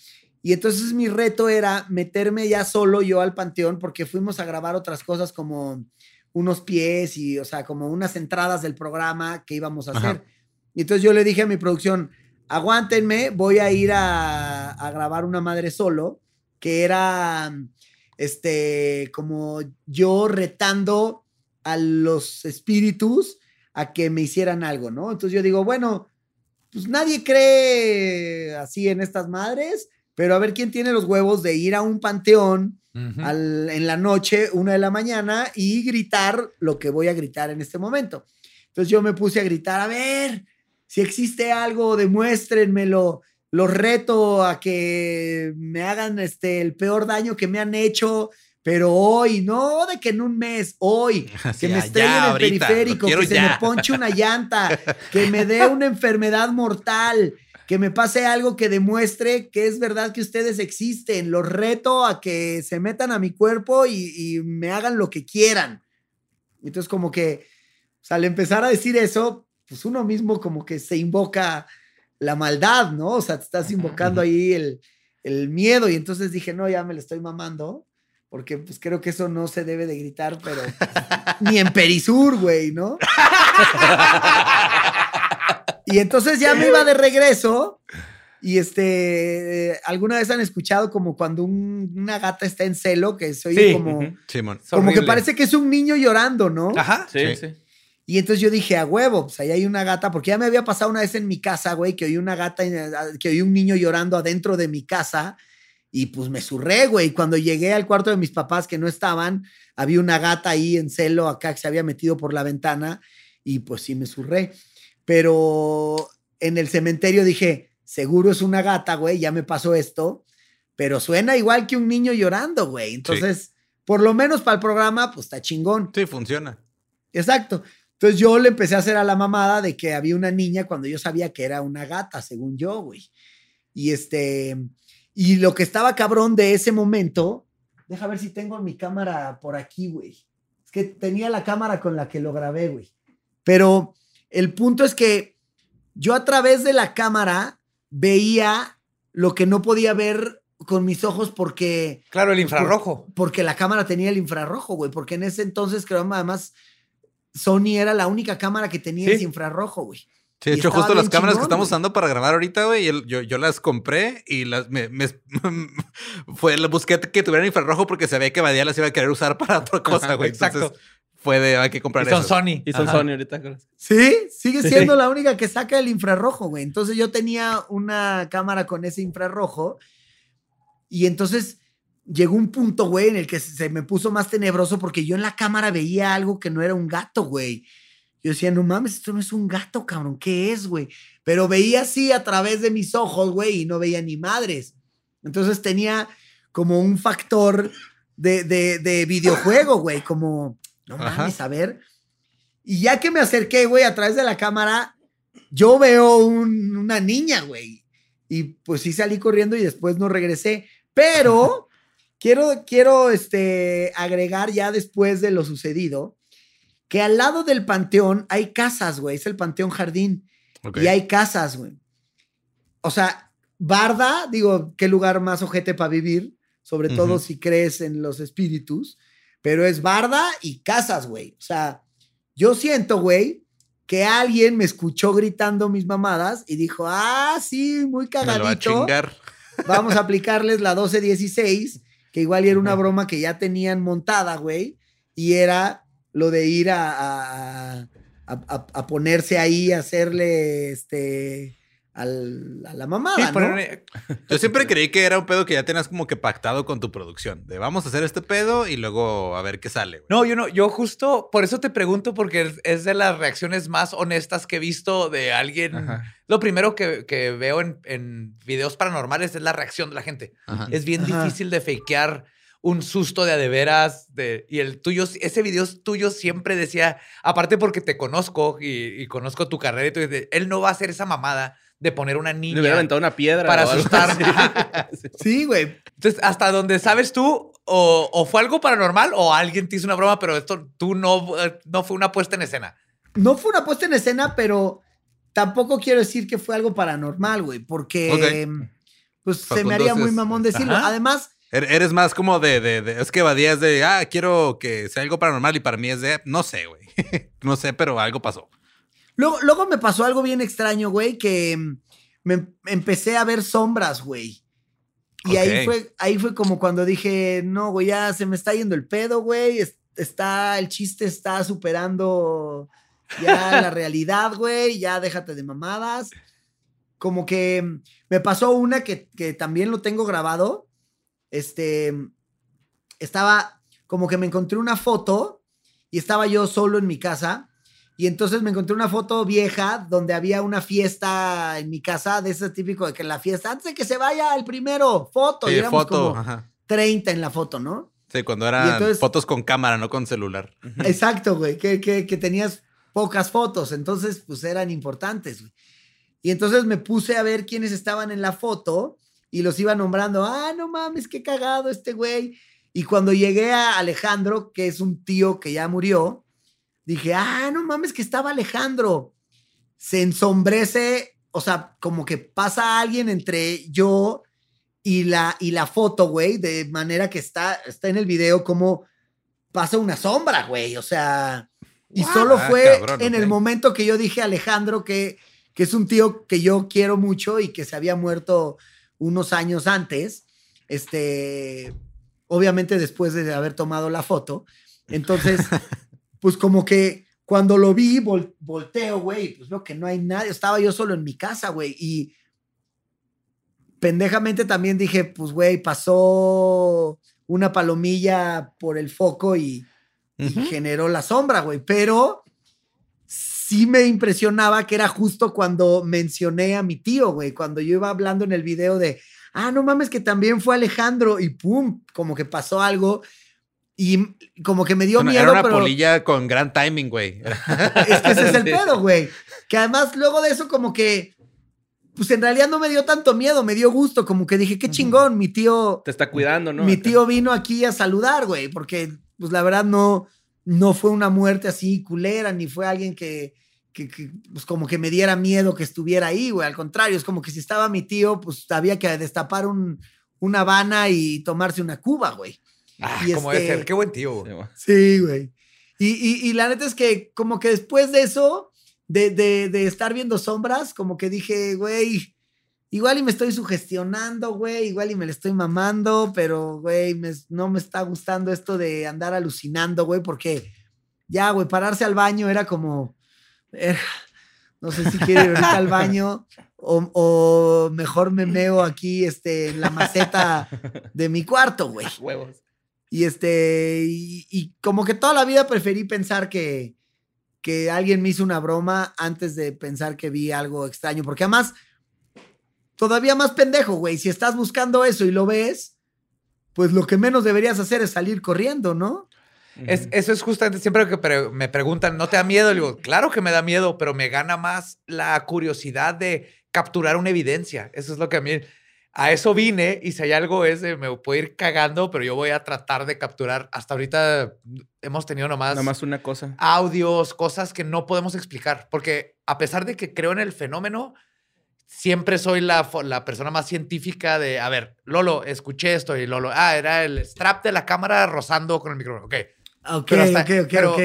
Y entonces mi reto era meterme ya solo yo al panteón porque fuimos a grabar otras cosas como unos pies y, o sea, como unas entradas del programa que íbamos a Ajá. hacer. Y entonces yo le dije a mi producción, aguántenme, voy a ir a, a grabar una madre solo, que era, este, como yo retando a los espíritus a que me hicieran algo, ¿no? Entonces yo digo, bueno, pues nadie cree así en estas madres, pero a ver quién tiene los huevos de ir a un panteón al- en la noche, una de la mañana, y gritar lo que voy a gritar en este momento. Entonces yo me puse a gritar, a ver, si existe algo, demuéstrenmelo. Los reto a que me hagan este, el peor daño que me han hecho, pero hoy, no de que en un mes, hoy, Así, que me estrellen ya, el ahorita, periférico, que se me ponche una llanta, que me dé una enfermedad mortal, que me pase algo que demuestre que es verdad que ustedes existen. Los reto a que se metan a mi cuerpo y, y me hagan lo que quieran. Entonces, como que o sea, al empezar a decir eso, pues uno mismo como que se invoca la maldad, ¿no? O sea, te estás invocando ahí el, el miedo. Y entonces dije, no, ya me lo estoy mamando. Porque pues creo que eso no se debe de gritar, pero ni en Perisur, güey, ¿no? y entonces ya me iba de regreso. Y este, eh, ¿alguna vez han escuchado como cuando un- una gata está en celo, que se oye Sí. como. Simón. Es como que parece que es un niño llorando, ¿no? Ajá. Sí, Sí. sí. Y entonces yo dije, a huevo, pues ahí hay una gata, porque ya me había pasado una vez en mi casa, güey, que oí una gata, en- que oí un niño llorando adentro de mi casa y pues me surré, güey. Cuando llegué al cuarto de mis papás que no estaban, había una gata ahí en celo acá que se había metido por la ventana y pues sí me surré. Pero en el cementerio dije, seguro es una gata, güey, ya me pasó esto, pero suena igual que un niño llorando, güey. Entonces, por lo menos para el programa, pues está chingón. Sí, funciona. Exacto. Entonces yo le empecé a hacer a la mamada de que había una niña cuando yo sabía que era una gata, según yo, güey. Y este, y lo que estaba cabrón de ese momento, deja ver si tengo mi cámara por aquí, güey. Es que tenía la cámara con la que lo grabé, güey. Pero el punto es que yo a través de la cámara veía lo que no podía ver con mis ojos porque Claro, el infrarrojo. porque la cámara tenía el infrarrojo, güey. Porque en ese entonces, creo, además, Sony era la única cámara que tenía Sí. ese infrarrojo, güey. Sí, de Y hecho, justo las cámaras que estamos güey. usando para grabar ahorita, güey, yo, yo las compré y las me, me- fue la busqué que tuvieran infrarrojo porque sabía que Badía las iba a querer usar para otra cosa, güey. Exacto. Entonces fue de hay que comprar Y son eso. Sony. Y son Ajá. Sony ahorita. Sí, sigue Sí. siendo la única que saca el infrarrojo, güey. Entonces yo tenía una cámara con ese infrarrojo y entonces llegó un punto, güey, en el que se me puso más tenebroso porque yo en la cámara veía algo que no era un gato, güey. Yo decía, no mames, esto no es un gato, cabrón, ¿qué es, güey? Pero veía así a través de mis ojos, güey, y no veía ni madres. Entonces tenía como un factor de, de, de videojuego, güey, como, no Ajá. mames, a ver. Y ya que me acerqué, güey, a través de la cámara, yo veo un- una niña, güey. Y pues sí salí corriendo y después no regresé. Pero quiero, quiero este, agregar ya después de lo sucedido que al lado del panteón hay casas, güey. Es el panteón jardín. Y hay casas, güey. O sea, Barda, digo, qué lugar más ojete para vivir, sobre todo si crees en los espíritus, pero es Barda y casas, güey. O sea, yo siento, güey, que alguien me escuchó gritando mis mamadas y dijo, ah, sí, muy Me lo va a cagadito. chingar. Vamos a aplicarles la 1216, que igual era una broma que ya tenían montada, güey, y era lo de ir a, a- a- a- a ponerse ahí, a hacerle este al- a la mamada, Sí, ¿no? Yo siempre creí que era un pedo que ya tenías como que pactado con tu producción. De vamos a hacer este pedo y luego a ver qué sale, güey. No, yo no, yo justo por eso te pregunto, porque es, es de las reacciones más honestas que he visto de alguien. Ajá. Lo primero que, que veo en, en videos paranormales es la reacción de la gente. Ajá. Es bien Ajá. difícil de fakear un susto de a de veras. De, y el tuyo, ese video tuyo siempre decía, aparte porque te conozco y, y conozco tu carrera y tú dices, él no va a hacer esa mamada de poner una Le niña hubiera aventado una piedra. para asustar. Sí, güey. Entonces, hasta donde sabes tú, o, o fue algo paranormal o alguien te hizo una broma, pero esto tú no, eh, no fue una puesta en escena. No fue una puesta en escena, pero tampoco quiero decir que fue algo paranormal, güey, porque pues se me haría muy mamón decirlo. Ajá. Además, Er- Eres más como de, de, de- Es que Badía es de. Ah, quiero que sea algo paranormal y para mí es de. No sé, güey. no sé, pero algo pasó. Luego, luego me pasó algo bien extraño, güey, que mm, me empecé a ver sombras, güey. Y ahí, fue, ahí fue como cuando dije, no, güey, ya se me está yendo el pedo, güey. es- Está, el chiste está superando ya la realidad, güey. Ya déjate de mamadas. Como que mm, me pasó una que, que también lo tengo grabado. Este, estaba como que me encontré una foto y estaba yo solo en mi casa. Y entonces me encontré una foto vieja donde había una fiesta en mi casa, de ese típico de que la fiesta, antes de que se vaya el primero, foto. y Sí, éramos foto. como Ajá. 30 en la foto, ¿no? Sí, cuando eran entonces- fotos con cámara, no con celular. Exacto, güey, que, que, que tenías pocas fotos, entonces pues eran importantes, güey. Y entonces me puse a ver quiénes estaban en la foto y los iba nombrando, ah, no mames, qué cagado este güey. Y cuando llegué a Alejandro, que es un tío que ya murió, dije, ah, no mames, que estaba Alejandro. Se ensombrece, o sea, como que pasa alguien entre yo y la, y la foto, güey, de manera que está, está en el video como pasa una sombra, güey, o sea, y solo Ah, fue cabrón, en el momento que yo dije a Alejandro que, que es un tío que yo quiero mucho y que se había muerto unos años antes, este, obviamente después de haber tomado la foto, entonces, pues como que cuando lo vi, vol- volteo, güey, pues veo que no hay nadie, estaba yo solo en mi casa, güey, y pendejamente también dije, pues, güey, pasó una palomilla por el foco y, y generó la sombra, güey. Pero sí me impresionaba que era justo cuando mencioné a mi tío, güey, cuando yo iba hablando en el video de, ah, no mames, que también fue Alejandro y pum, como que pasó algo. Y como que me dio Bueno, miedo, Era una pero polilla con gran timing, güey. es que ese es el pedo, güey. Que además luego de eso como que, pues en realidad no me dio tanto miedo, me dio gusto, como que dije, qué chingón, mi tío, Te está cuidando, ¿no? mi tío vino aquí a saludar, güey, porque pues la verdad no, no fue una muerte así culera, ni fue alguien que, que, que, pues como que me diera miedo que estuviera ahí, güey. Al contrario, es como que si estaba mi tío, pues había que destapar un, una Habana y tomarse una cuba, güey. Ah, Y como este- debe ser. Qué buen tío. Sí, güey. Y, y- y la neta es que como que después de eso, de, de- de estar viendo sombras, como que dije, güey, igual y me estoy sugestionando, güey, igual y me le estoy mamando, pero, güey, me- no me está gustando esto de andar alucinando, güey, porque ya, güey, pararse al baño era como, era- no sé si quiero ir al baño o, o mejor me meo aquí este, en la maceta de mi cuarto, güey. Huevos. Y este, y, y como que toda la vida preferí pensar que, que alguien me hizo una broma antes de pensar que vi algo extraño. Porque además, todavía más pendejo, güey. Si estás buscando eso y lo ves, pues lo que menos deberías hacer es salir corriendo, ¿no? Es- eso es justamente siempre que pre- me preguntan, ¿no te da miedo? Le digo, claro que me da miedo, pero me gana más la curiosidad de capturar una evidencia. Eso es lo que a mí, a eso vine y si hay algo es, de, me puedo ir cagando, pero yo voy a tratar de capturar. Hasta ahorita hemos tenido nomás, Nada más una cosa. audios, cosas que no podemos explicar, porque a pesar de que creo en el fenómeno, siempre soy la, la persona más científica de, a ver, Lolo, escuché esto y Lolo, ah, era el strap de la cámara rozando con el micrófono. Ok. Ok, Pero hasta- ok, ok, pero- ok.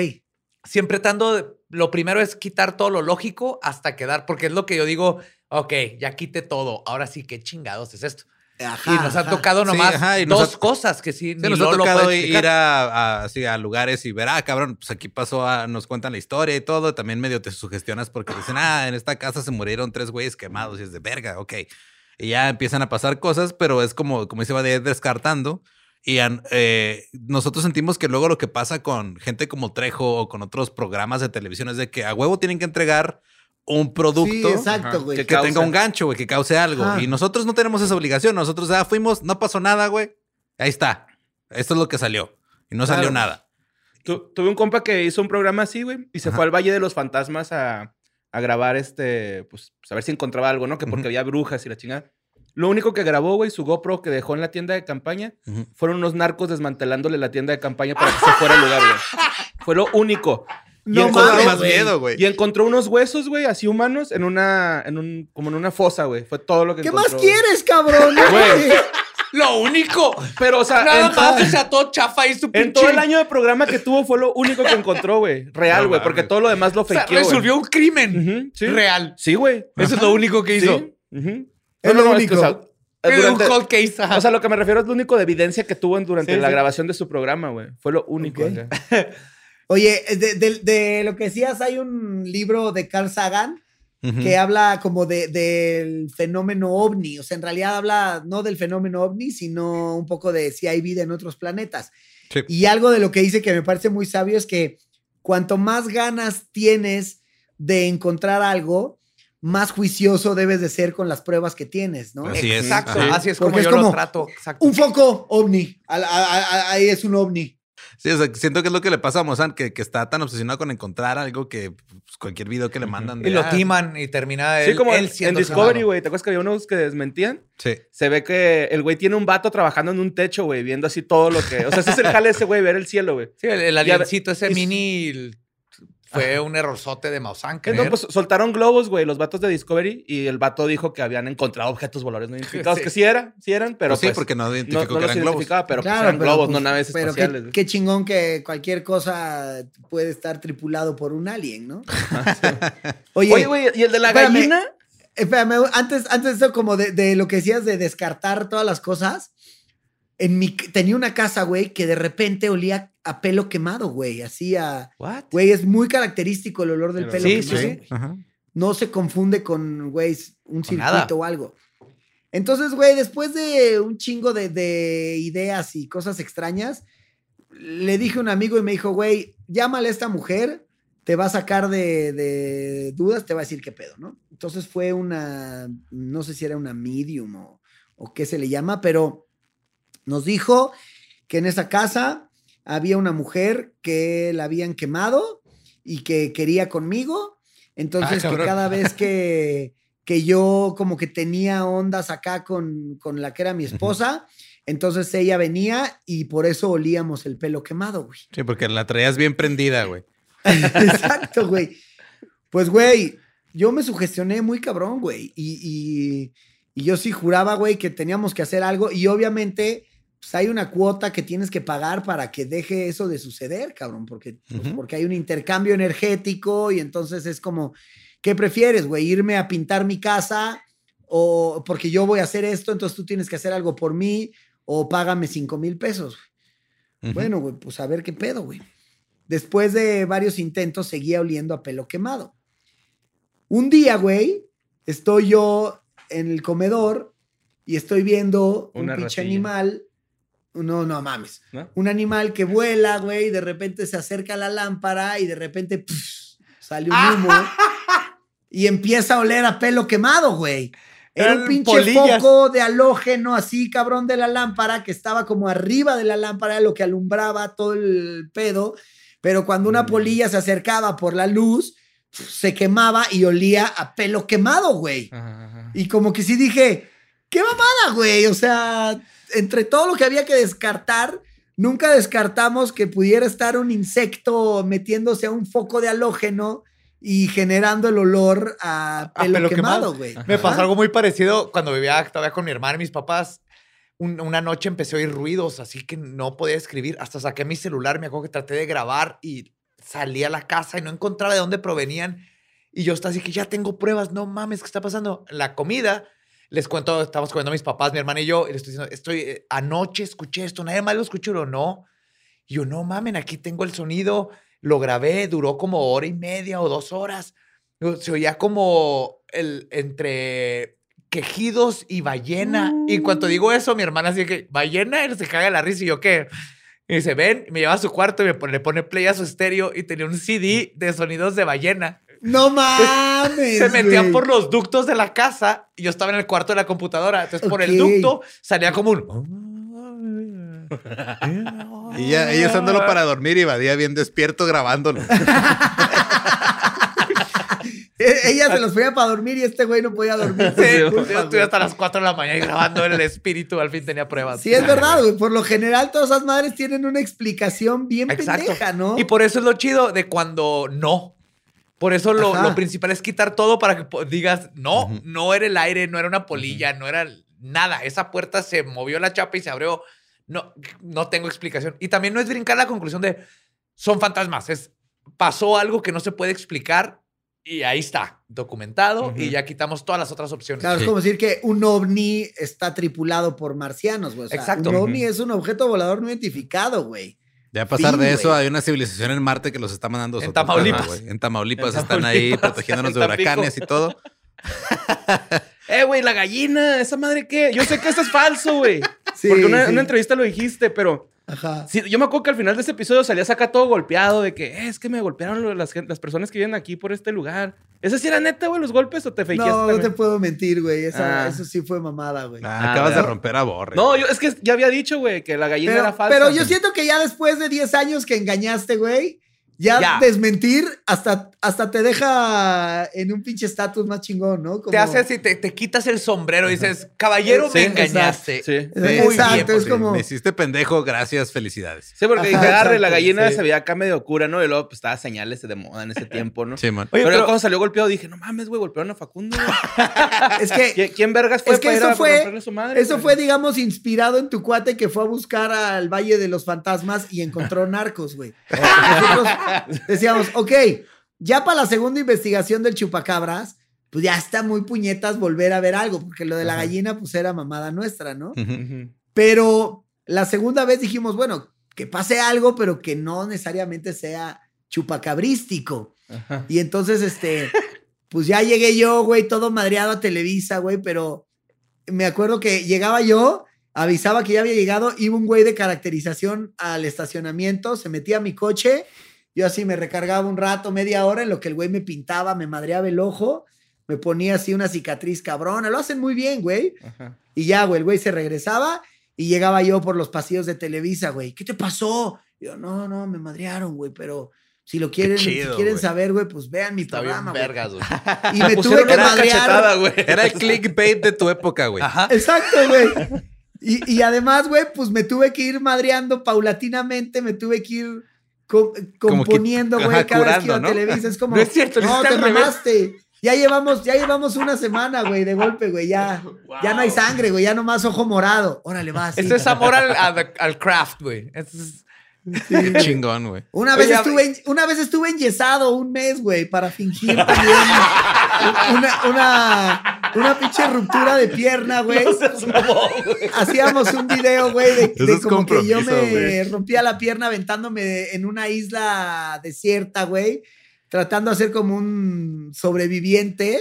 Siempre tratando, lo primero es quitar todo lo lógico hasta quedar, porque es lo que yo digo, ok, ya quité todo, ahora sí, qué chingados es esto. Ajá, y nos ha ajá. tocado Sí, nomás ajá, y nos dos ha- cosas que sí, Sí, ni nos ha Lolo tocado ir a, a- así a lugares y ver, ah, cabrón, pues aquí pasó, a- nos cuentan la historia y todo. También medio te sugestionas porque dicen, ah, en esta casa se murieron tres güeyes quemados y es de verga, ok. Y ya empiezan a pasar cosas, pero es como, como se va de descartando. Y eh, nosotros sentimos que luego lo que pasa con gente como Trejo o con otros programas de televisión es de que a huevo tienen que entregar un producto Sí, exacto, que tenga un gancho, güey, que cause algo. Ajá. Y nosotros no tenemos esa obligación. Nosotros ya fuimos, no pasó nada, güey. Ahí está. Esto es lo que salió. Y no salió nada. Tu- tuve un compa que hizo un programa así, güey, y se Ajá. fue al Valle de los Fantasmas a, a grabar este, pues, pues, a ver si encontraba algo, ¿no? Que porque había brujas y la chingada. Lo único que grabó, güey, su GoPro que dejó en la tienda de campaña, fueron unos narcos desmantelándole la tienda de campaña para que se fuera al lugar, güey. Fue lo único. Y No encontró- mames, más miedo, güey. Y encontró unos huesos, güey, así humanos, en una, en un, como en una fosa, güey. Fue todo lo que ¿Qué encontró, más güey. quieres, cabrón? Güey. Lo único. Pero, o sea, Nada en, más, todo- o sea, todo chafa y su en pinche- todo el año de programa que tuvo fue lo único que encontró, güey. Real, No güey, porque mames. todo lo demás lo O sea, fakeó, güey. resolvió un crimen Ujú, sí. real. Sí, güey. Eso es lo único que hizo. Sí. ujú. Es lo es que, único. o sea, durante- un cold case. ajá. o sea, lo que me refiero es lo único de evidencia que tuvo en- durante Sí, la sí. grabación de su programa, güey. Fue lo único. Ok. acá. Oye, de, de- de lo que decías, hay un libro de Carl Sagan Ujú. que habla como de, del fenómeno ovni. O sea, en realidad habla no del fenómeno ovni, sino un poco de si hay vida en otros planetas. Sí. Y algo de lo que dice que me parece muy sabio es que cuanto más ganas tienes de encontrar algo, más juicioso debes de ser con las pruebas que tienes, ¿no? Así. Exacto. Sí. Así es como Porque es yo lo trato. Exacto. Un foco ovni. Ahí es un ovni. Sí, o sea, siento que es lo que le pasa a Mozart, que, que está tan obsesionado con encontrar algo que pues, cualquier video que le mandan. Y lo ah, timan y termina Sí, él, como él en, siendo en Discovery, güey. ¿Te acuerdas que había unos que desmentían? Sí. Se ve que el güey tiene un vato trabajando en un techo, güey, viendo así todo lo que. O sea, ese es el jale ese, güey, ver el cielo, güey. Sí, el, el ese es- mini fue un errorzote de Maussan. Que no, pues soltaron globos, güey, los vatos de Discovery, y el vato dijo que habían encontrado objetos voladores no identificados, Sí. que sí eran, sí eran, pero Pues sí, pues, porque no no, identificó no que los eran globos. identificaba, pero pues, Claro, eran pero, globos, pues, no naves pero qué- espaciales. Qué, chingón que cualquier cosa puede estar tripulado por un alien, ¿no? Oye, Oye, güey, ¿y el de la espérame. gallina? espérame, antes, antes de eso, como de, de lo que decías de descartar todas las cosas, en mi, tenía una casa, güey, que de repente olía a pelo quemado, güey, así a... ¿What? Güey, es muy característico el olor del pelo sí, quemado. sí. güey. Ajá. No se confunde con, güey, un Con nada. circuito o algo. Entonces, güey, después de un chingo de, de ideas y cosas extrañas, le dije a un amigo y me dijo, güey, llámale a esta mujer, te va a sacar de, de dudas, te va a decir qué pedo, ¿no? Entonces fue una, no sé si era una medium o, o qué se le llama, pero nos dijo que en esa casa había una mujer que la habían quemado y que quería conmigo. Entonces, Ah, que cada vez que, que yo como que tenía ondas acá con, con la que era mi esposa, entonces ella venía y por eso olíamos el pelo quemado, güey. Sí, porque la traías bien prendida, güey. Exacto, güey. Pues, güey, yo me sugestioné muy cabrón, güey. Y, y- y yo sí juraba, güey, que teníamos que hacer algo. Y obviamente, pues hay una cuota que tienes que pagar para que deje eso de suceder, cabrón. Porque, pues, porque hay un intercambio energético y entonces es como, ¿qué prefieres, güey? ¿Irme a pintar mi casa? O porque yo voy a hacer esto, entonces tú tienes que hacer algo por mí. O págame cinco mil pesos. Bueno, güey, pues a ver qué pedo, güey. Después de varios intentos, seguía oliendo a pelo quemado. Un día, güey, estoy yo en el comedor y estoy viendo Una un pinche animal. No, no mames. ¿No? Un animal que vuela, güey, y de repente se acerca a la lámpara y de repente pff, sale un humo y empieza a oler a pelo quemado, güey. Era un pinche polillas. foco de halógeno así, cabrón, de la lámpara, que estaba como arriba de la lámpara, lo que alumbraba todo el pedo. Pero cuando una Mm. polilla se acercaba por la luz, se quemaba y olía a pelo quemado, güey. Ajá, ajá. Y como que sí dije, qué mamada, güey. O sea, entre todo lo que había que descartar, nunca descartamos que pudiera estar un insecto metiéndose a un foco de halógeno y generando el olor a A pelo, pelo quemado, quemado. güey. Me Ajá. pasó algo muy parecido cuando vivía todavía con mi hermana y mis papás. Un- una noche empecé a oír ruidos, así que no podía escribir. Hasta saqué mi celular, me acuerdo que traté de grabar y salí a la casa y no encontraba de dónde provenían. Y yo estaba así que ya tengo pruebas, no mames, ¿qué está pasando? La comida, les cuento, estamos comiendo mis papás, mi hermana y yo, y les estoy diciendo, estoy, eh, anoche escuché esto, nadie más lo escuchó, o no. Y yo, no mamen, aquí tengo el sonido, lo grabé, duró como hora y media o dos horas. Se oía como el entre quejidos y ballena. Y en cuanto digo eso, mi hermana así que, ballena, él se caga la risa y yo, ¿qué? Y dice, ven, me lleva a su cuarto y me pone, le pone play a su estéreo y tenía un CD de sonidos de ballena. No mames. Se metían por los ductos de la casa y yo estaba en el cuarto de la computadora. Entonces, por el ducto salía como un. Y ya, ella usándolo para dormir y Badía bien despierto grabándolo. E- Ella se los ponía para dormir y este güey no podía dormir. Sí, yo estuve hasta las 4 de la mañana grabando en el espíritu. Al fin tenía pruebas. Sí, es verdad, güey. Por lo general, todas esas madres tienen una explicación bien Exacto. pendeja, ¿no? Y por eso es lo chido de cuando no. Por eso lo, lo principal es quitar todo para que digas, no, no era el aire, no era una polilla, no era nada. Esa puerta se movió la chapa y se abrió. No, no tengo explicación. Y también no es brincar la conclusión de son fantasmas. Es pasó algo que no se puede explicar y ahí está, documentado y ya quitamos todas las otras opciones. Claro, Sí. es como decir que un ovni está tripulado por marcianos, güey. O sea, Exacto. Un ovni es un objeto volador no identificado, güey. Ya a pasar Fin, de eso, hay una civilización en Marte que los está mandando En Tamaulipas. güey. En Tamaulipas En están ahí Tamaulipas, protegiéndonos de huracanes y todo. Eh, güey, la gallina, ¿esa madre qué? Yo sé que eso es falso, güey. Sí, Porque una, sí. una entrevista lo dijiste, pero Ajá. sí, yo me acuerdo que al final de ese episodio salías acá todo golpeado de que "Eh, es que me golpearon las, las personas que viven aquí por este lugar. ¿Ese sí era neta, güey, los golpes o te fakeaste? No, no te puedo mentir, güey. Esa- Ah. Eso sí fue mamada, güey. Ah, Ah, acabas de ¿verdad? romper a Borre. No, yo es que ya había dicho, güey, que la gallina Pero, era falsa. pero yo siento que ya después de 10 años que engañaste, güey, ya, Ya. desmentir hasta, hasta te deja en un pinche estatus más chingón, ¿no? Como- Te haces y te, te quitas el sombrero y dices, caballero, Sí, me exacto. engañaste. Sí. Muy Exacto, bien, es como... Me hiciste pendejo, gracias, felicidades. Sí, porque Ajá, dije, agarre, la exacto, gallina sí. se veía acá medio cura, ¿no? Y luego pues estaba señales de moda en ese tiempo, ¿no? Sí, man. Oye, pero, pero- cuando salió golpeado dije, no mames, güey, golpearon a Facundo. Es que ¿Quién, vergas fue Es que para ir eso a fue- romperle su madre? Eso güey? fue, digamos, inspirado en tu cuate que fue a buscar al Valle de los Fantasmas y encontró narcos, güey. Nosotros decíamos, ok, ya para la segunda investigación del chupacabras, pues ya está muy puñetas volver a ver algo, porque lo de la Ajá. gallina, pues era mamada nuestra, ¿no? Pero la segunda vez dijimos, bueno, que pase algo, pero que no necesariamente sea chupacabrístico. Ajá. Y entonces, este, pues ya llegué yo, güey, todo madreado a Televisa, güey, pero me acuerdo que llegaba yo, avisaba que ya había llegado, iba un güey de caracterización al estacionamiento, se metía a mi coche, yo así me recargaba un rato, media hora, en lo que el güey me pintaba, me madreaba el ojo, me ponía así una cicatriz cabrona, lo hacen muy bien, güey. Ajá. Y ya, güey, el güey se regresaba y llegaba yo por los pasillos de Televisa, güey. ¿Qué te pasó? Yo, no, no, me madrearon, güey, pero si lo quieren, chido, si quieren saber, güey, pues vean mi Está programa, güey. vergas, güey. Y me tuve Pusieron que madrear. Era el clickbait de tu época, güey. Ajá. Exacto, güey. Y, y además, güey, pues me tuve que ir madreando paulatinamente, me tuve que ir co- componiendo, güey, cada vez que iba a ¿no? Televisa. Es como, No es cierto, no, te al revés". mamaste. Ya llevamos, ya llevamos una semana, güey, de golpe, güey. Ya, ya no hay sangre, güey. Ya nomás ojo morado. Órale, vas. Esto es amor al, al- al craft, güey. Esto es- Qué chingón, güey. Una vez, Oye, estuve, en- una vez estuve enyesado un mes, güey, para fingir también una, una, una pinche ruptura de pierna, güey. Hacíamos un video, güey, de, Eso de es como que yo me güey. rompía la pierna aventándome en una isla desierta, güey, tratando de hacer como un sobreviviente.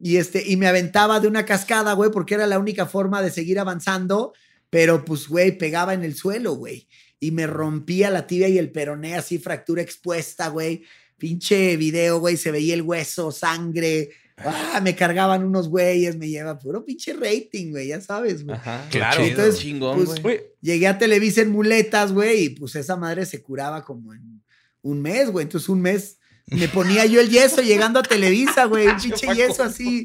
Y, este, y me aventaba de una cascada, güey, porque era la única forma de seguir avanzando. Pero, pues, güey, pegaba en el suelo, güey. Y me rompía la tibia y el peroné, así, fractura expuesta, güey. Pinche video, güey, se veía el hueso, sangre. Ah, me cargaban unos güeyes, me lleva puro pinche rating, güey, ya sabes, güey. Ajá. Claro. Entonces, chingón, pues, güey. Llegué a Televisa en muletas, güey, y pues esa madre se curaba como en un mes, güey. Entonces, un mes me ponía yo el yeso llegando a Televisa, güey. Un pinche yeso así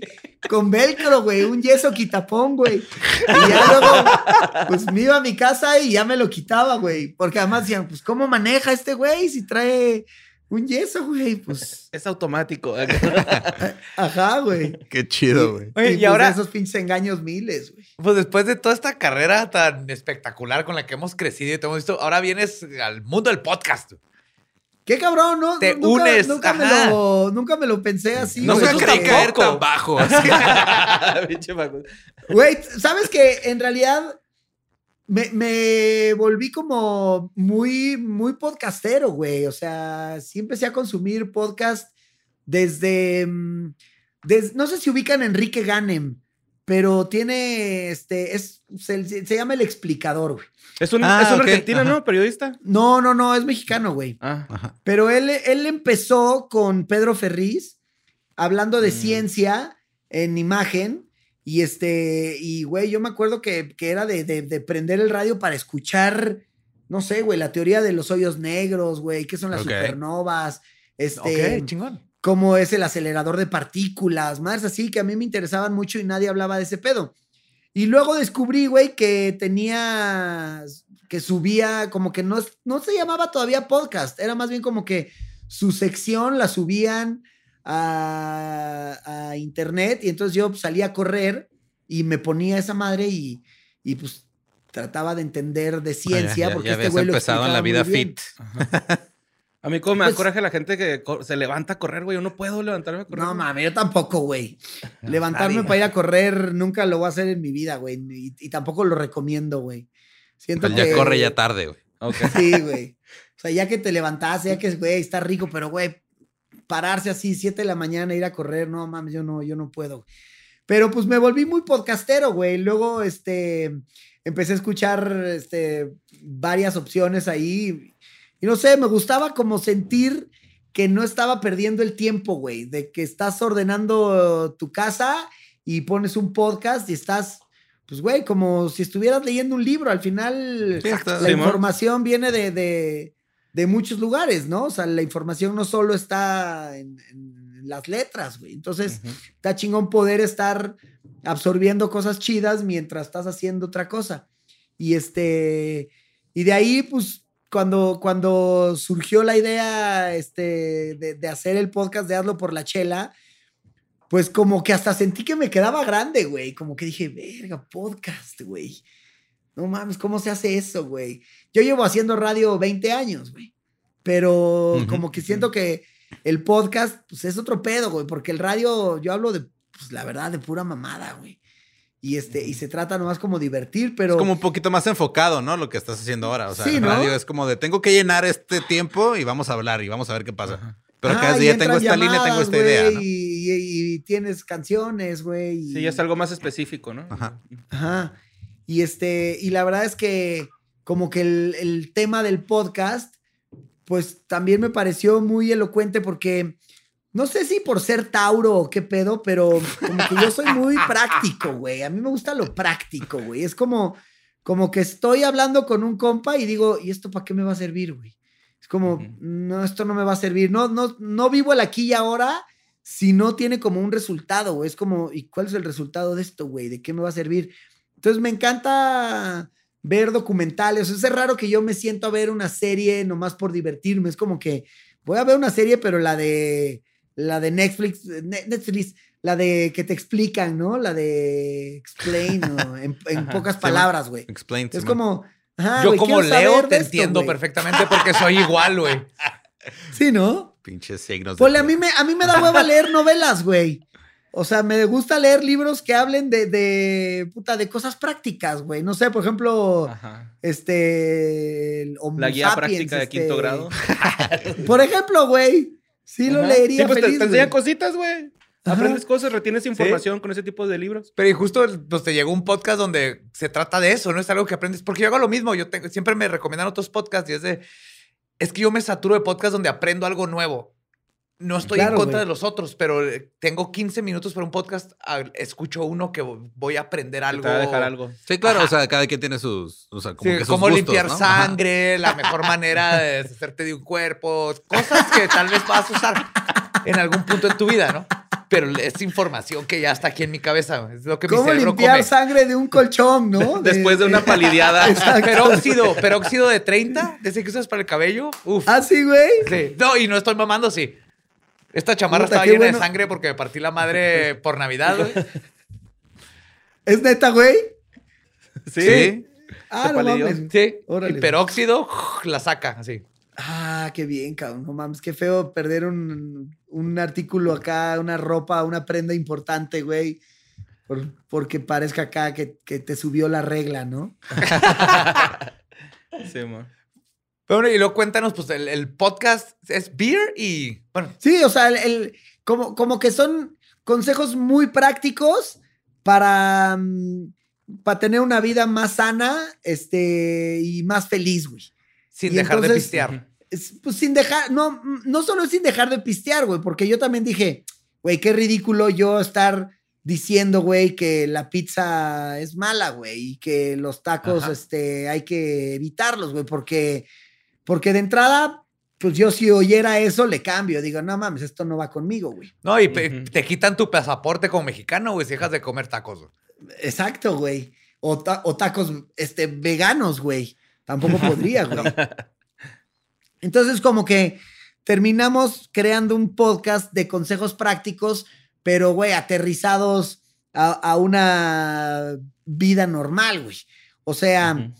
con velcro, güey. Un yeso quitapón, güey. Y ya luego, pues me iba a mi casa y ya me lo quitaba, güey. Porque además decían, pues, ¿cómo maneja este güey si trae un yeso, güey? Pues, Es automático. ajá, güey. Qué chido, güey. Oye, y pues, ahora- esos pinches engaños miles, güey. Pues después de toda esta carrera tan espectacular con la que hemos crecido y te hemos visto, ahora vienes al mundo del podcast. Qué cabrón, ¿no? Te nunca, unes, Nunca me, lo, nunca me lo pensé así. No tú creí caer tan bajo. Güey, ¿sabes que En realidad me, me volví como muy, muy podcastero, güey. O sea, sí empecé a consumir podcast desde, mm, no sé si ubican a Enrique Ganem, pero tiene, este, es, se, se llama El Explicador, güey. Es un, Ah, es un argentino, ajá. ¿no? Periodista. No, no, no, es mexicano, güey. Ah. Ajá. Pero él, él empezó con Pedro Ferriz hablando de Mm. ciencia en imagen. Y este, y güey, yo me acuerdo que, que era de, de- de prender el radio para escuchar, no sé, güey, la teoría de los hoyos negros, güey, qué son las supernovas, este, chingón. cómo es el acelerador de partículas, más así que a mí me interesaban mucho y nadie hablaba de ese pedo. Y luego descubrí, güey, que tenía, que subía, como que no, no se llamaba todavía podcast, era más bien como que su sección la subían a, a internet y entonces yo pues, salía a correr y me ponía esa madre y, y pues trataba de entender de ciencia. Ah, ya, porque ya este habías güey lo empezado en la vida fit. A mí como me Pues- acoraje la gente que se levanta a correr, güey. Yo no puedo levantarme a correr. No mames, yo tampoco, güey. Levantarme Nadie. para ir a correr nunca lo voy a hacer en mi vida, güey. Y, y tampoco lo recomiendo, güey. Siento Pues ya que- corre ya tarde, güey. Ok. Sí, güey. O sea, ya que te levantaste, ya que, güey, está rico, pero, güey, pararse así, 7 de la mañana, ir a correr, no mames, yo no, yo no puedo. Pero pues me volví muy podcastero, güey. Luego, este, empecé a escuchar, este, varias opciones ahí. Y no sé, me gustaba como sentir que no estaba perdiendo el tiempo, güey, de que estás ordenando tu casa y pones un podcast y estás, pues, güey, como si estuvieras leyendo un libro. Al final, Sí, está- la información viene de, de, de muchos lugares, ¿no? O sea, la información no solo está en, en las letras, güey. Entonces, está chingón poder estar absorbiendo cosas chidas mientras estás haciendo otra cosa. Y este, y de ahí, pues, cuando, cuando surgió la idea este, de, de hacer el podcast de Hazlo por la Chela, pues como que hasta sentí que me quedaba grande, güey. Como que dije, verga, podcast, güey. No mames, ¿cómo se hace eso, güey? Yo llevo haciendo radio 20 años, güey. Pero Ujú. como que siento que el podcast, pues es otro pedo, güey. Porque el radio, yo hablo de, pues la verdad, de pura mamada, güey. Y, este, y se trata nomás como divertir, pero... Es como un poquito más enfocado, ¿no? Lo que estás haciendo ahora. O sea, Sí, el ¿no? radio es como de tengo que llenar este tiempo y vamos a hablar y vamos a ver qué pasa. Pero Ah, cada y día tengo esta línea, tengo llamadas, esta idea, güey, ¿no? Y, y- y tienes canciones, güey. y- Sí, ya es algo más específico, ¿no? Ajá. Ajá. Y este, y la verdad es que como que el, el tema del podcast, pues también me pareció muy elocuente porque no sé si por ser Tauro o qué pedo, pero como que yo soy muy práctico, güey. A mí me gusta lo práctico, güey. Es como, como que estoy hablando con un compa y digo, ¿y esto para qué me va a servir, güey? Es como, no, esto no me va a servir. No, no, no vivo el aquí y ahora si no tiene como un resultado, güey. Es como, ¿y cuál es el resultado de esto, güey? ¿De qué me va a servir? Entonces me encanta ver documentales. O sea, es raro que yo me siento a ver una serie nomás por divertirme. Es como que voy a ver una serie, pero la de la de Netflix, Ne- Netflix, la de que te explican, ¿no? La de explain, ¿no? en, en Ajá, pocas palabras, güey. Explain. Es como, ajá, Yo como leo te esto, entiendo perfectamente porque soy igual, güey. Sí, ¿no? Pinches signos. Ponle, a mí me, a mí me da hueva leer novelas, güey. O sea, me gusta leer libros que hablen de, de, puta, de cosas prácticas, güey. No sé, por ejemplo, Ajá. este... La guía sapiens, práctica de este, quinto grado. Por ejemplo, güey. Sí lo leería Sí, pues te- feliz, te, enseñan güey. cositas, güey. Ajá. Aprendes cosas, retienes información con ese tipo de libros. Pero y justo pues, te llegó un podcast donde se trata de eso, no es algo que aprendes. Porque yo hago lo mismo. Yo tengo- siempre me recomiendan otros podcasts y es de. Es que yo me saturo de podcasts donde aprendo algo nuevo. No estoy Claro, en contra de los otros, pero eh, tengo 15 minutos para un podcast. Escucho uno que voy a aprender algo. Te va a dejar algo. Sí, claro, Ajá. o sea, cada quien tiene sus. O sea, como Sí, que sus cómo gustos, limpiar ¿no? Ajá. sangre, la mejor manera de deshacerte de un cuerpo, cosas que tal vez vas a usar en algún punto en tu vida, ¿no? Pero es información que ya está aquí en mi cabeza. Es lo que mi ¿Cómo cerebro limpiar come. sangre de un colchón, no? Después de una palideada. Peróxido, peróxido de 30, de ese que usas para el cabello. Uf. Ah, sí, güey. Sí. No, y no estoy mamando, sí. Esta chamarra Puta, estaba llena bueno. de sangre porque me partí la madre por Navidad, güey. ¿Es neta, güey? Sí. Ah, ¿Se no mames. Sí. Órale. Y peróxido la saca, así. Ah, qué bien, cabrón. No mames, qué feo perder un, un artículo acá, una ropa, una prenda importante, güey. por- porque parezca acá que, que te subió la regla, ¿no? Sí, mo. Pero bueno, y luego cuéntanos, pues el, el podcast es beer y. Bueno, Sí, o sea, el, el- como, como que son consejos muy prácticos para, mm, para tener una vida más sana este, y más feliz, güey. sin Y dejar de pistear. Es, pues sin dejar, no, no solo es sin dejar de pistear, güey, porque yo también dije, güey, qué ridículo yo estar diciendo, güey, que la pizza es mala, güey, y que los tacos, Ajá. este, hay que evitarlos, güey, porque, porque de entrada, pues yo si oyera eso, le cambio, digo, no mames, esto no va conmigo, güey. No, y te quitan tu pasaporte como mexicano, güey, si dejas de comer tacos. Exacto, güey. O, ta- o tacos, este, veganos, güey. Tampoco podría, güey. Entonces, como que terminamos creando un podcast de consejos prácticos, pero, güey, aterrizados a, a una vida normal, güey. O sea.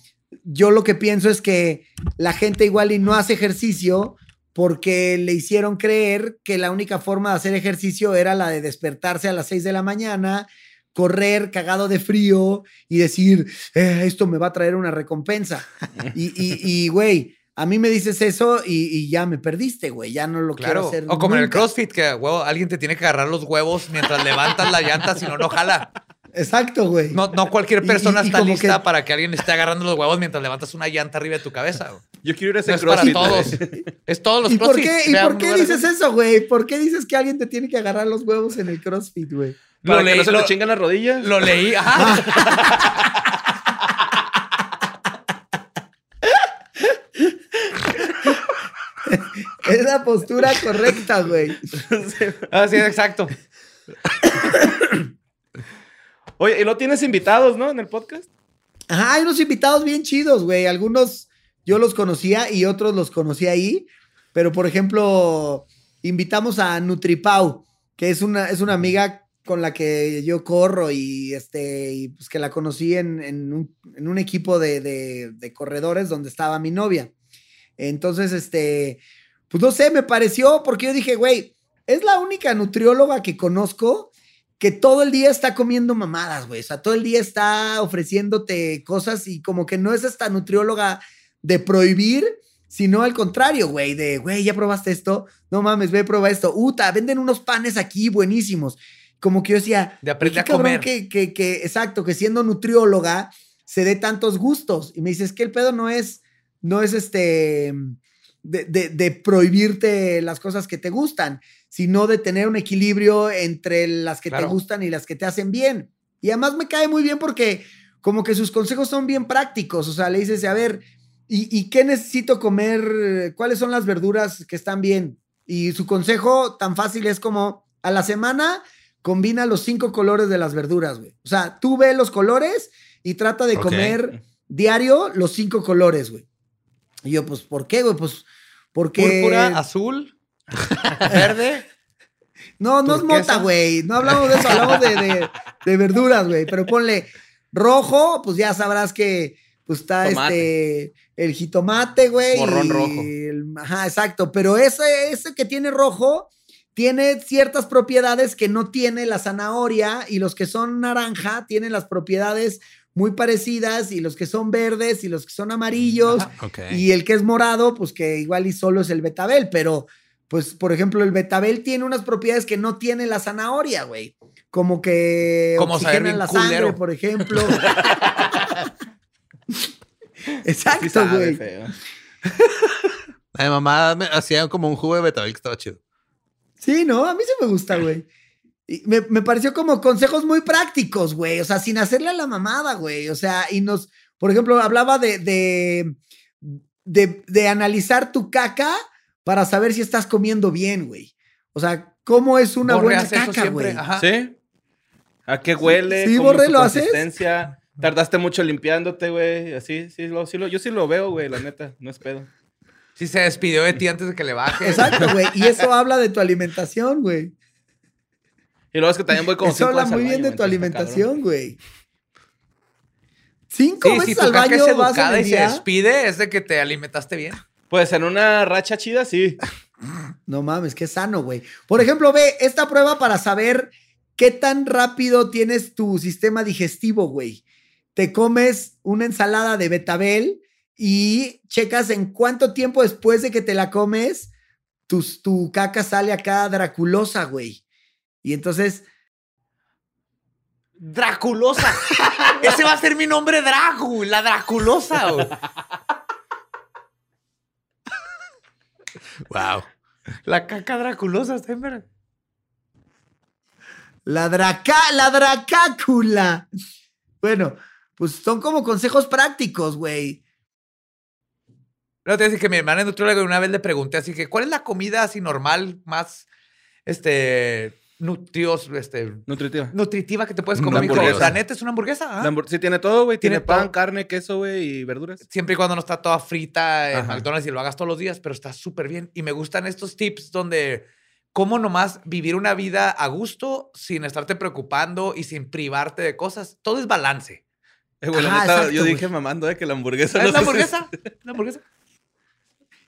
Yo lo que pienso es que la gente igual y no hace ejercicio porque le hicieron creer que la única forma de hacer ejercicio era la de despertarse a las 6 de la mañana, correr cagado de frío y decir, "Eh, esto me va a traer una recompensa. y, güey, a mí me dices eso y, y ya me perdiste, güey, ya no lo quiero hacer. O como en el. CrossFit, que huevo, alguien te tiene que agarrar los huevos mientras levantas la llanta, si no, no jala. Exacto, güey. No, no cualquier persona y- y está lista que- para que alguien esté agarrando los huevos mientras levantas una llanta arriba de tu cabeza. güey. Yo quiero ir a ese No es para todos. Es todos los ¿Y por qué, ¿y por qué dices eso, güey? ¿Por qué dices que alguien te tiene que agarrar los huevos en el CrossFit, güey? Para Lo que leí, no se lo- te chingan las rodillas. Lo leí, ajá. Es la postura correcta, güey. Así es, exacto. Oye, y lo tienes invitados, ¿no? En el podcast. Ajá, hay unos invitados bien chidos, güey. Algunos yo los conocía y otros los conocí ahí. Pero, por ejemplo, invitamos a Nutripau, que es una, es una amiga con la que yo corro y, este, y pues que la conocí en, en un, en un equipo de, de- de corredores donde estaba mi novia. Entonces, este, pues no sé, me pareció porque yo dije, güey, es la única nutrióloga que conozco que todo el día está comiendo mamadas, güey. O sea, todo el día está ofreciéndote cosas y como que no es esta nutrióloga de prohibir, sino al contrario, güey, de, güey, ya probaste esto, no mames, ve, prueba esto. Uta, venden unos panes aquí buenísimos. Como que yo decía, De aprender "Qué a cabrón comer". Que, que, que, exacto, que siendo nutrióloga se dé tantos gustos. Y me dices que el pedo no es, no es este, de, de- de prohibirte las cosas que te gustan, sino de tener un equilibrio entre las que Claro. te gustan y las que te hacen bien. Y además me cae muy bien porque, como que sus consejos son bien prácticos. O sea, le dices, a ver, ¿y, y qué necesito comer? ¿Cuáles son las verduras que están bien? Y su consejo tan fácil es como a la semana combina los cinco colores de las verduras, güey. O sea, tú ve los colores y trata de comer diario los cinco colores, güey. Y yo, pues, ¿por qué, güey? Pues, porque... Púrpura, azul, verde. No, no es mota, güey. No hablamos de eso, hablamos de, de- de verduras, güey. Pero ponle rojo, pues ya sabrás que pues está Tomate. este el jitomate, güey. Morrón y rojo. el- ajá, exacto. Pero ese, ese que tiene rojo tiene ciertas propiedades que no tiene la zanahoria y los que son naranja tienen las propiedades muy parecidas y los que son verdes y los que son amarillos. Ok. y el que es morado, pues que igual y solo es el betabel, pero pues por ejemplo el betabel tiene unas propiedades que no tiene la zanahoria, güey. Como que Como saber oxigena bien la sangre, por ejemplo. Exacto, sabe güey. feo. Mi mamá me hacía como un jugo de betabel que estaba chido. Sí, no, a mí sí me gusta, güey. Y me, me pareció como consejos muy prácticos, güey. O sea, sin hacerle a la mamada, güey. O sea, y nos, por ejemplo, hablaba de, de, de, de analizar tu caca para saber si estás comiendo bien, güey. O sea, ¿cómo es una Borre buena caca, güey? ¿Sí? ¿A qué huele? Sí, ¿Cómo Borre, su ¿lo haces? Tardaste mucho limpiándote, güey. Así, sí, lo, sí lo, yo sí lo veo, güey, la neta. No es pedo. Sí se despidió de ti antes de que le baje. Exacto, güey. Y eso habla de tu alimentación, güey. Y luego es que también voy como Eso habla muy bien de tu alimentación, güey. Cinco Sí, veces si tu al caca baño es vas educada el y se despide, es de que te alimentaste bien. Pues en una racha chida, sí. No mames, qué sano, güey. Por ejemplo, ve esta prueba para saber qué tan rápido tienes tu sistema digestivo, güey. Te comes una ensalada de betabel y checas en cuánto tiempo después de que te la comes, tu, tu caca sale acá draculosa, güey. Y entonces, Draculosa. Ese va a ser mi nombre, Dragu, la Draculosa. güey. Wow. La caca Draculosa, está en verga. la draca, la dracácula. Bueno, pues son como consejos prácticos, güey. No, te voy a decir que mi hermana nutrióloga una vez le pregunté así que, ¿cuál es la comida así normal, más, este, nutrios, este, Nutritiva. nutritiva que te puedes comer? Me dijo, hamburguesa. la neta es una hamburguesa. ¿ah? Sí, tiene todo, güey. Tiene, Tiene pan, todo. carne, queso, güey, y verduras. Siempre y cuando no está toda frita en Ajá. McDonald's y lo hagas todos los días, pero está súper bien. Y me gustan estos tips donde cómo nomás vivir una vida a gusto sin estarte preocupando y sin privarte de cosas. Todo es balance. Eh, güey, la Ajá, neta, exacto, yo güey. dije mamando de que la hamburguesa ¿Es no la hamburguesa? ¿La hamburguesa?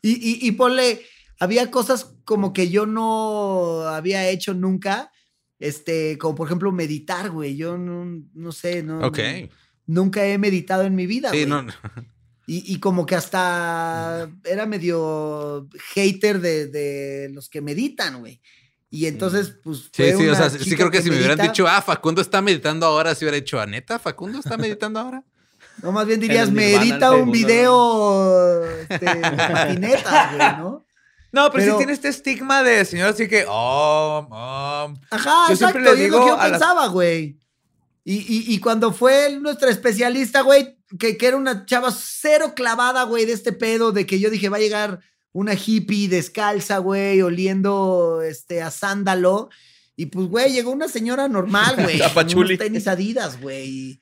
Y, y, y ponle, había cosas como que yo no había hecho nunca, este, como por ejemplo meditar, güey. Yo no, no sé, no. Ok. Nunca he meditado en mi vida, Sí, güey. no. Y, y como que hasta era medio hater de, de los que meditan, güey. Y entonces, pues. Sí, fue sí, o una sea, sí creo que, si me hubieran medita- dicho, ah, Facundo está meditando ahora, si hubiera dicho, ¿a neta? ¿Facundo está meditando ahora? No, más bien dirías, medita un video este, de patinetas, güey, ¿no? No, pero, Pero- sí tiene este estigma de señor así que, oh, oh. Ajá, Yo exacto. siempre le digo que yo las- pensaba, güey. Y, y, y cuando fue el- nuestro especialista, güey, que, que era una chava cero clavada, güey, de este pedo, de que yo dije, va a llegar una hippie descalza, güey, oliendo este, a sándalo. Y pues, güey, llegó una señora normal, güey. A con Pachuli. unos tenis adidas, güey.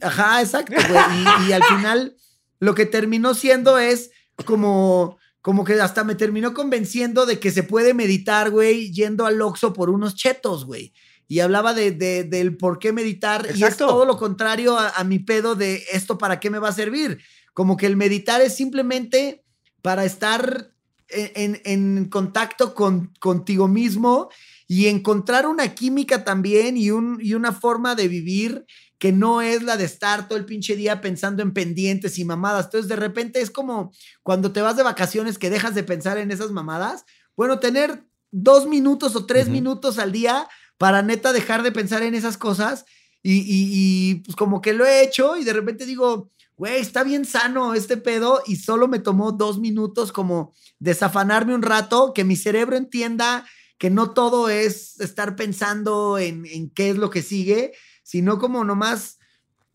Ajá, exacto, güey. Y, y al final, lo que terminó siendo es como, como que hasta me terminó convenciendo de que se puede meditar, güey, yendo al Oxxo por unos chetos, güey. Y hablaba de, de- del por qué meditar. Y es todo lo contrario a, a mi pedo de esto para qué me va a servir. Como que el meditar es simplemente para estar en, en- en contacto con, contigo mismo y encontrar una química también y, un, y una forma de vivir que no es la de estar todo el pinche día pensando en pendientes y mamadas. Entonces, de repente es como cuando te vas de vacaciones que dejas de pensar en esas mamadas. Bueno, tener dos minutos o tres minutos al día para neta dejar de pensar en esas cosas. Y, y- y, pues como que lo he hecho y de repente digo, güey, está bien sano este pedo y solo me tomó dos minutos como desafanarme un rato, que mi cerebro entienda que no todo es estar pensando en, en qué es lo que sigue, sino como nomás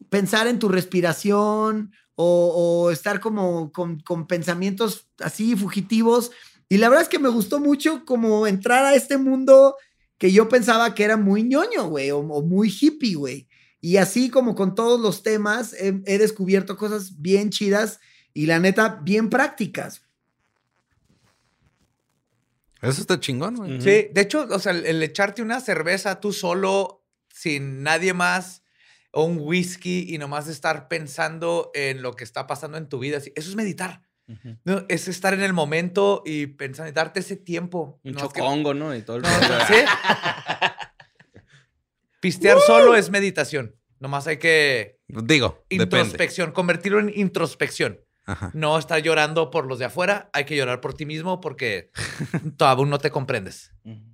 pensar en tu respiración o, o estar como con, con pensamientos así fugitivos. Y la verdad es que me gustó mucho como entrar a este mundo que yo pensaba que era muy ñoño, güey, o, o muy hippie, güey. Y así como con todos los temas, he, he descubierto cosas bien chidas y la neta, bien prácticas. Eso está chingón, güey. Sí, de hecho, o sea, el, el echarte una cerveza tú solo, sin nadie más, o un whisky y nomás estar pensando en lo que está pasando en tu vida, eso es meditar. Es estar en el momento y pensar y darte ese tiempo. Un No, es que- chocongo, ¿no? Y todo el. ¿sí? Pistear solo es meditación. Nomás hay que Digo, depende. introspección, convertirlo en introspección. Ajá. No estar llorando por los de afuera, hay que llorar por ti mismo porque todavía no te comprendes. Ujú.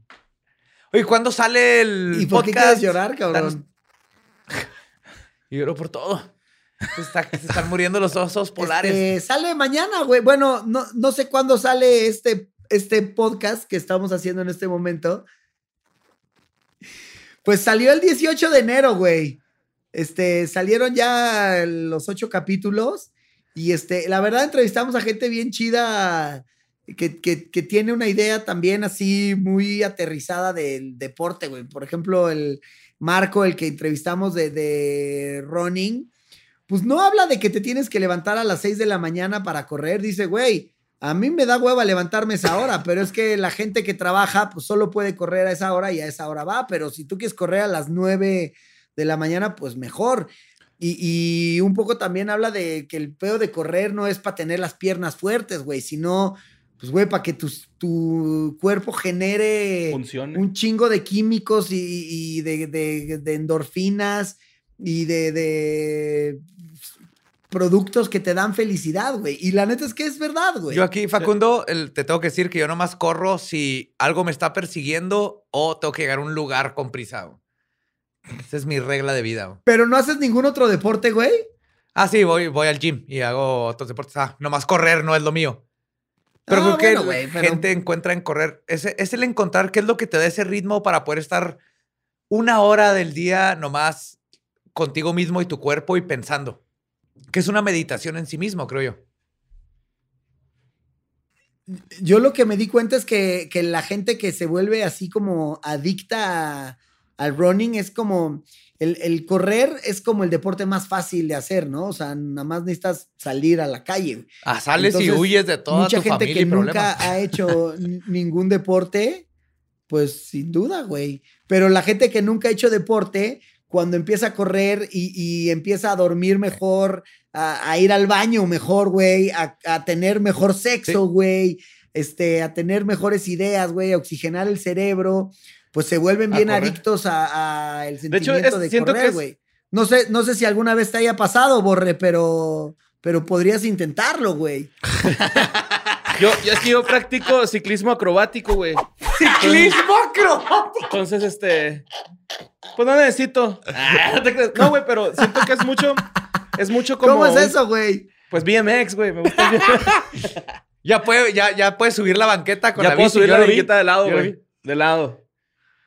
Oye, ¿cuándo sale el ¿Y por qué podcast? quieres llorar, cabrón? Yo lloro por todo. Se, está- se están muriendo los osos polares. Este, sale mañana, güey. Bueno, no, no sé cuándo sale este, este podcast que estamos haciendo en este momento. Pues salió el 18 de enero, güey. Este, salieron ya los ocho capítulos. Y este, la verdad, entrevistamos a gente bien chida que, tiene una idea también así muy aterrizada del deporte, güey. Por ejemplo, el Marco, el que entrevistamos de, de running, pues no habla de que te tienes que levantar a las 6 de la mañana para correr. Dice, güey, a mí me da hueva levantarme esa hora, pero es que la gente que trabaja, pues solo puede correr a esa hora y a esa hora va. Pero si tú quieres correr a las 9 de la mañana, pues mejor. Y, y un poco también habla de que el pedo de correr no es para tener las piernas fuertes, güey, sino, pues, güey, para que tus- tu cuerpo genere Funcione. un chingo de químicos y, y de, de- de endorfinas y de, de productos que te dan felicidad, güey. Y la neta es que es verdad, güey. Yo aquí, Facundo, el- te tengo que decir que yo nomás corro si algo me está persiguiendo o tengo que llegar a un lugar con prisa. güey. Esa es mi regla de vida. güey. Pero no haces ningún otro deporte, güey. Ah, sí, voy, voy al gym y hago otros deportes. Ah, nomás correr no es lo mío. Pero Ah, creo que bueno, pero- gente encuentra en correr. Es, es el encontrar qué es lo que te da ese ritmo para poder estar una hora del día nomás contigo mismo y tu cuerpo y pensando. Que es una meditación en sí mismo, creo yo. Yo lo que me di cuenta es que, que la gente que se vuelve así como adicta a- al running es como. El, el correr es como el deporte más fácil de hacer, ¿no? O sea, nada más necesitas salir a la calle. güey. Ah, sales y huyes de toda Mucha tu gente familia que y nunca problemas. ha hecho ningún deporte, pues sin duda, güey. Pero la gente que nunca ha hecho deporte, cuando empieza a correr y, y empieza a dormir mejor, a, a ir al baño mejor, güey, a, a tener mejor sexo, güey, este, a tener mejores ideas, güey, a oxigenar el cerebro, pues se vuelven A bien correr. adictos a, a el De hecho, sentimiento de, es- siento que correr, es- güey. No sé, no sé si alguna vez te haya pasado, Borre, pero, pero podrías intentarlo, güey. Yo, yo es que yo practico ciclismo acrobático, güey. ¡Ciclismo acrobático! Entonces, este. Pues no necesito. Ah, no güey, pero siento que es mucho. Es mucho como. ¿Cómo es eso, güey? Pues BMX, güey. Me gusta. Ya puede, ya, ya puedes subir la banqueta con ya la puedo bici. subir yo la lo vi. banqueta de lado, güey. De lado.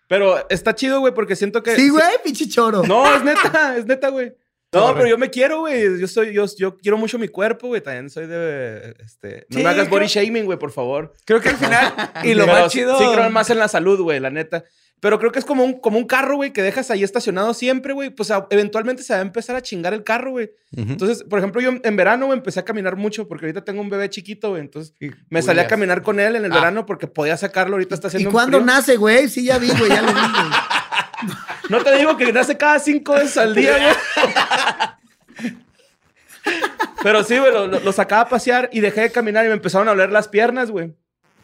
Pero está chido, güey, porque siento que. Sí, güey, pinche choro. No, es neta, es neta, güey. No, pero yo me quiero, güey. Yo soy, yo, yo quiero mucho mi cuerpo, güey. También soy de, este, no Sí, me hagas body shaming, güey, por favor. Creo que al final, y lo Pero más chido. Sí, creo más en la salud, güey, la neta. Pero creo que es como un, como un carro, güey, que dejas ahí estacionado siempre, güey. Pues a- eventualmente se va a empezar a chingar el carro, güey. Entonces, por ejemplo, yo en verano, güey, empecé a caminar mucho porque ahorita tengo un bebé chiquito, güey. Entonces, me salí a caminar con él en el Ah. verano porque podía sacarlo. Ahorita está ¿Y haciendo un cuándo nace, güey? Sí, ya vi, güey, ya lo vi. No te digo que nace cada cinco veces al día, güey. Pero sí, güey, lo, lo- lo sacaba a pasear y dejé de caminar y me empezaron a doler las piernas, güey.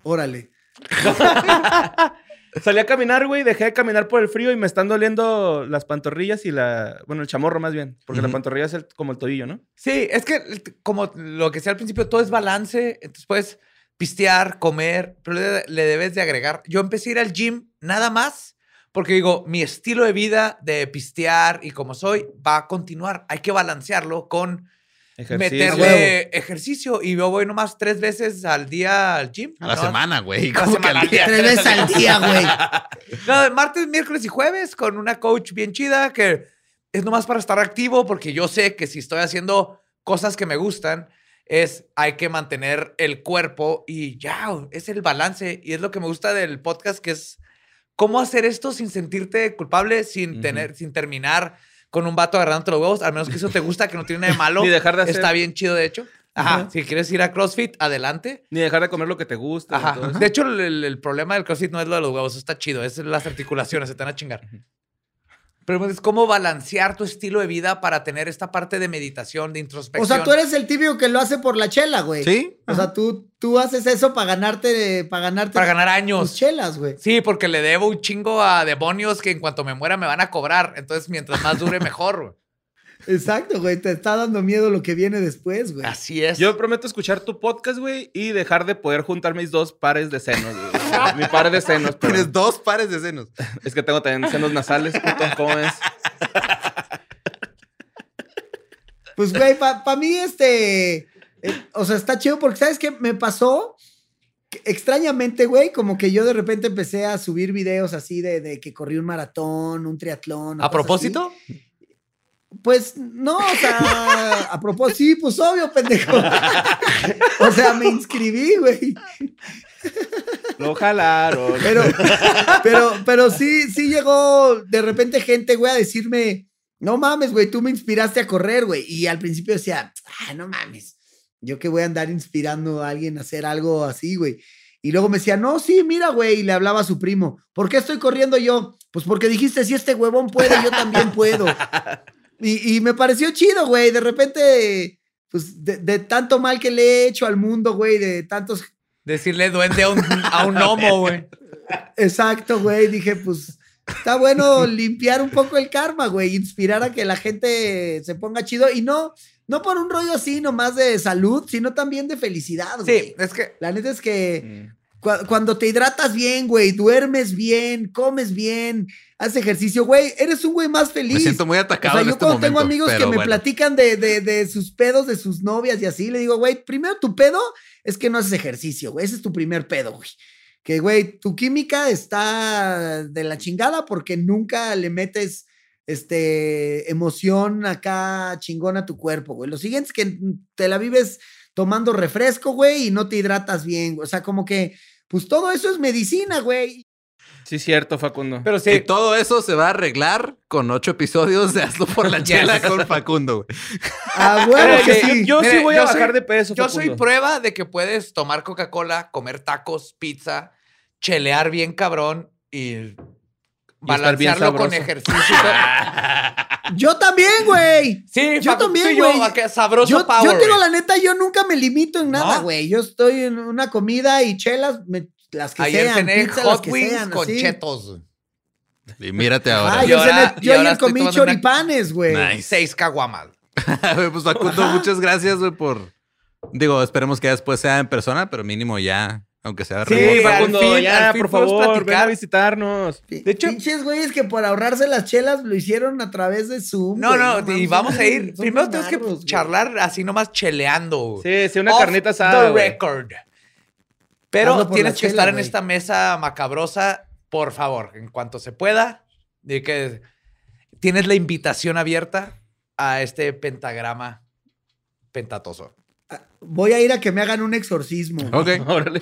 Órale. Salí a caminar, güey, dejé de caminar por el frío y me están doliendo las pantorrillas y la... Bueno, el chamorro más bien, porque la pantorrilla es el- como el tobillo, ¿no? Sí, es que como lo que decía al principio, todo es balance. Entonces puedes pistear, comer, pero le, le debes de agregar. Yo empecé a ir al gym nada más porque digo, mi estilo de vida de pistear y como soy va a continuar. Hay que balancearlo con meterle ejercicio. Y yo voy nomás tres veces al día al gym. A la ¿no? semana, güey. Tres veces al día, güey. No, martes, miércoles y jueves con una coach bien chida que es nomás para estar activo porque yo sé que si estoy haciendo cosas que me gustan, es hay que mantener el cuerpo y ya, es el balance. Y es lo que me gusta del podcast, que es cómo hacer esto sin sentirte culpable, sin, tener, sin terminar con un vato agarrándote los huevos, al menos que eso te gusta, que no tiene nada de malo. Ni dejar de hacer- Está bien chido, de hecho. Ajá. Ajá. Si quieres ir a CrossFit, adelante. Ni dejar de comer lo que te gusta. Ajá. De hecho, el, el- el problema del CrossFit no es lo de los huevos, eso está chido, es las articulaciones, se te van a chingar. Pero es cómo balancear tu estilo de vida para tener esta parte de meditación, de O introspección. sea, tú eres el tibio que lo hace por la chela, güey. ¿Sí? O sea, tú, tú haces eso para ganarte, para ganarte para ganar tus años. chelas, güey. Sí, porque le debo un chingo a demonios que en cuanto me muera me van a cobrar. Entonces, mientras más dure, mejor. güey. Exacto, güey. Te está dando miedo lo que viene después, güey. Así es. Yo prometo escuchar tu podcast, güey, y dejar de poder juntar mis dos pares de senos. güey. Mi par de senos. pero Tienes dos pares de senos. Es que tengo también senos nasales, puto. ¿Cómo es? Pues, güey, para mí, este. eh, o sea, está chido porque, ¿sabes qué? Me pasó. extrañamente, güey, como que yo de repente empecé a subir videos así de, de que corrí un maratón, un triatlón. ¿A propósito? así. Pues no, o sea, a propósito, sí, pues obvio, pendejo. o sea, me inscribí, güey. Lo jalaron. Pero, pero, pero sí, sí llegó de repente gente, güey, a decirme, no mames, güey, tú me inspiraste a correr, güey. Y al principio decía, ah, no mames, yo que voy a andar inspirando a alguien a hacer algo así, güey. Y luego me decía, no, sí, mira, güey, y le hablaba a su primo, ¿por qué estoy corriendo yo? Pues porque dijiste, si este huevón puede, yo también puedo. Y, me pareció chido, güey, de repente, pues de, de tanto mal que le he hecho al mundo, güey, de tantos Decirle duende a un, a un gnomo, güey. Exacto, güey. Dije, pues está bueno limpiar un poco el karma, güey. Inspirar a que la gente se ponga chido y no, no por un rollo así nomás de salud, sino también de felicidad, güey. Sí, es que La neta es que Mm. cua- cuando te hidratas bien, güey, duermes bien, comes bien, haces ejercicio, güey, eres un güey más feliz. Me siento muy O atacado sea, en yo este cuando momento. tengo amigos que me bueno. platican de, de- de sus pedos, de sus novias y así, le digo, güey, primero tu pedo es que no haces ejercicio, güey. Ese es tu primer pedo, güey. Que, güey, tu química está de la chingada porque nunca le metes este, emoción acá chingón a tu cuerpo, güey. Lo siguiente es que te la vives tomando refresco, güey, y no te hidratas bien. güey. O sea, como que, pues todo eso es medicina, güey. Sí, cierto, Facundo. Pero Y sí, todo eso se va a arreglar con ocho episodios de Hazlo por la chela con Facundo, güey. Ah, bueno, que sí. Yo sí Mire, voy a bajar soy- de peso, yo soy prueba de que puedes tomar Coca-Cola, comer tacos, pizza, chelear bien cabrón y balancearlo con sabroso. ejercicio. Yo también, güey. sí, Yo Facu, también, güey. sabroso Yo, power. yo te digo güey. la neta, yo nunca me limito en nada, ¿No? güey. Yo estoy en una comida y chelas, me- las que Ayer sean, cené pizza, hot que wings sean, con así. chetos. Y mírate ahora. Ah, yo, ahora- yo ahora ayer estoy comí tomando una- choripanes, güey. Nice. Seis caguamas. pues Facundo, Ajá. muchas gracias, güey, por. Digo, esperemos que después sea en persona, pero mínimo ya, aunque sea Sí, remoto. al Facundo, fin- ya, al fin por favor, ven a visitarnos. De hecho- Pinches güeyes que por ahorrarse las chelas lo hicieron a través de Zoom. No, güey. no, y vamos a ir. Primero tenemos que charlar así nomás cheleando. Sí, sí, una Off carnita asada. The record. Pero tienes que chela, estar en güey. esta mesa macabrosa, por favor, en cuanto se pueda. De que tienes la invitación abierta a este pentagrama pentatoso. Voy a ir a que me hagan un exorcismo. Ok. Órale.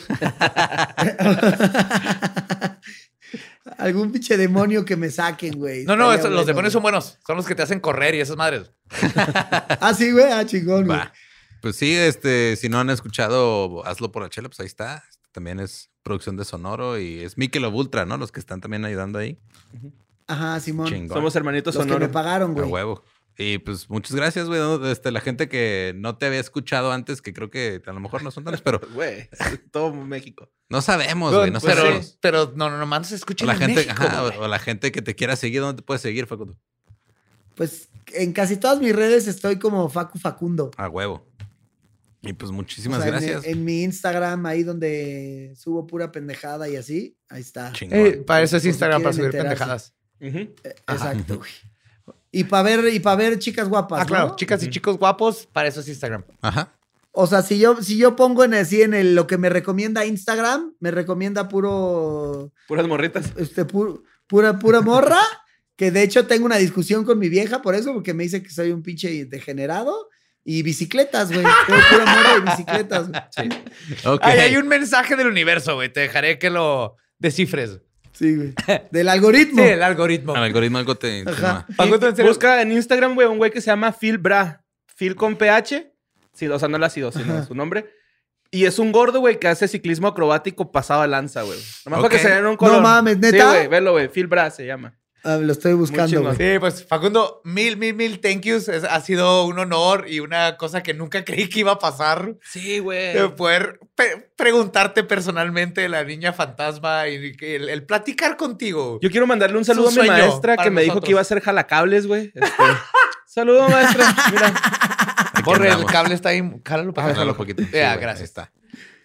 Algún pinche demonio que me saquen, güey. No, no, los demonios son buenos. Son los que te hacen correr y esas madres. Ah, sí, güey. Ah, chingón, güey. Pues sí, este, si no han escuchado Hazlo por la chela, pues ahí está. También es producción de Sonoro y es Michelob Ultra, ¿no? Los que están también ayudando ahí. Ajá, Simón. Chingón. Somos hermanitos Los que me pagaron, A güey. huevo. Y pues muchas gracias, güey. Este, la gente que no te había escuchado antes, que creo que a lo mejor no son tantos, pero Güey, todo México. no sabemos, güey. No Pues pero, sabemos. pero no, no, no mandes a O escuchar la en gente, México, ajá, o la gente que te quiera seguir, ¿dónde te puedes seguir, Facundo? Pues en casi todas mis redes estoy como Facu Facundo. A huevo. Y pues muchísimas O sea, en- gracias. En, mi Instagram, ahí donde subo pura pendejada y así, ahí está. Eh, para eso es si Instagram, para subir enterarse. pendejadas. Eh, Exacto, güey. Y para ver, y para ver chicas guapas, Ah, claro. Chicas y chicos guapos, para eso es Instagram. Ajá. O sea, si yo, si yo pongo en así en el, lo que me recomienda Instagram, me recomienda puro, Puras morritas. este, pu- pura, pura morra Que de hecho tengo una discusión con mi vieja por eso, porque me dice que soy un pinche degenerado. Y bicicletas, güey. Soy pura morra de bicicletas. Ay, hay un mensaje del universo, güey. Te dejaré que lo descifres. Sí, güey. Del algoritmo. Sí, el algoritmo. El algoritmo algo te serio. Busca en Instagram, güey, un güey que se llama Phil Bra. Phil con PH. Sí, o sea, no el ácido, sino Ajá. su nombre. Y es un gordo, güey, que hace ciclismo acrobático pasado a lanza, güey. Nomás Ok. para que se den un color. mames, ¿neta? Sí, güey, velo, güey. Phil Bra se llama. Ah, lo estoy buscando. Sí, pues Facundo, mil, mil, mil thank yous. Es- ha sido un honor y una cosa que nunca creí que iba a pasar. Sí, güey. De poder pe- preguntarte personalmente de la niña fantasma y el, el platicar contigo. Yo quiero mandarle un saludo a mi maestra que me dijo que iba a hacer jalacables, güey. Este, Saludo, maestra. Mira. Borre, el cable está ahí. Cálalo para Jálalo un poquito. Sí, Ya, güey, gracias. ahí está.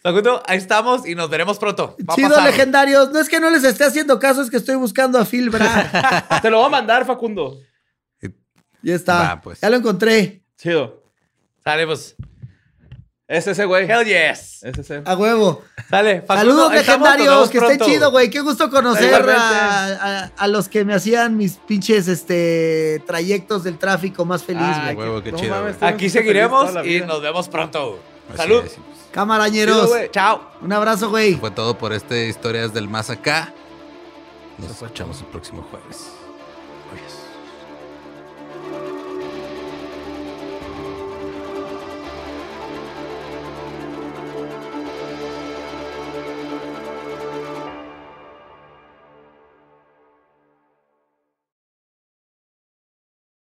Facundo, ahí estamos y nos veremos pronto. Va a Chido, pasar. legendarios. No es que no les esté haciendo caso, es que estoy buscando a Phil Bra. Te lo voy a mandar, Facundo. ya está. Va, pues. Ya lo encontré. Chido. Sale, pues. Es ese, güey. Hell yes. Es ese. A huevo. Sale. Facundo, Saludos legendarios, que esté chido, güey. Qué gusto conocer a, a- a los que me hacían mis pinches este, trayectos del tráfico más feliz, Ay, güey. huevo, qué chido, mames, Aquí seguiremos y nos vemos pronto. Así Salud. es, y pues, Camarañeros. Chao. Un abrazo, güey. Fue todo por este Historias del Más Acá. Nos escuchamos el próximo jueves.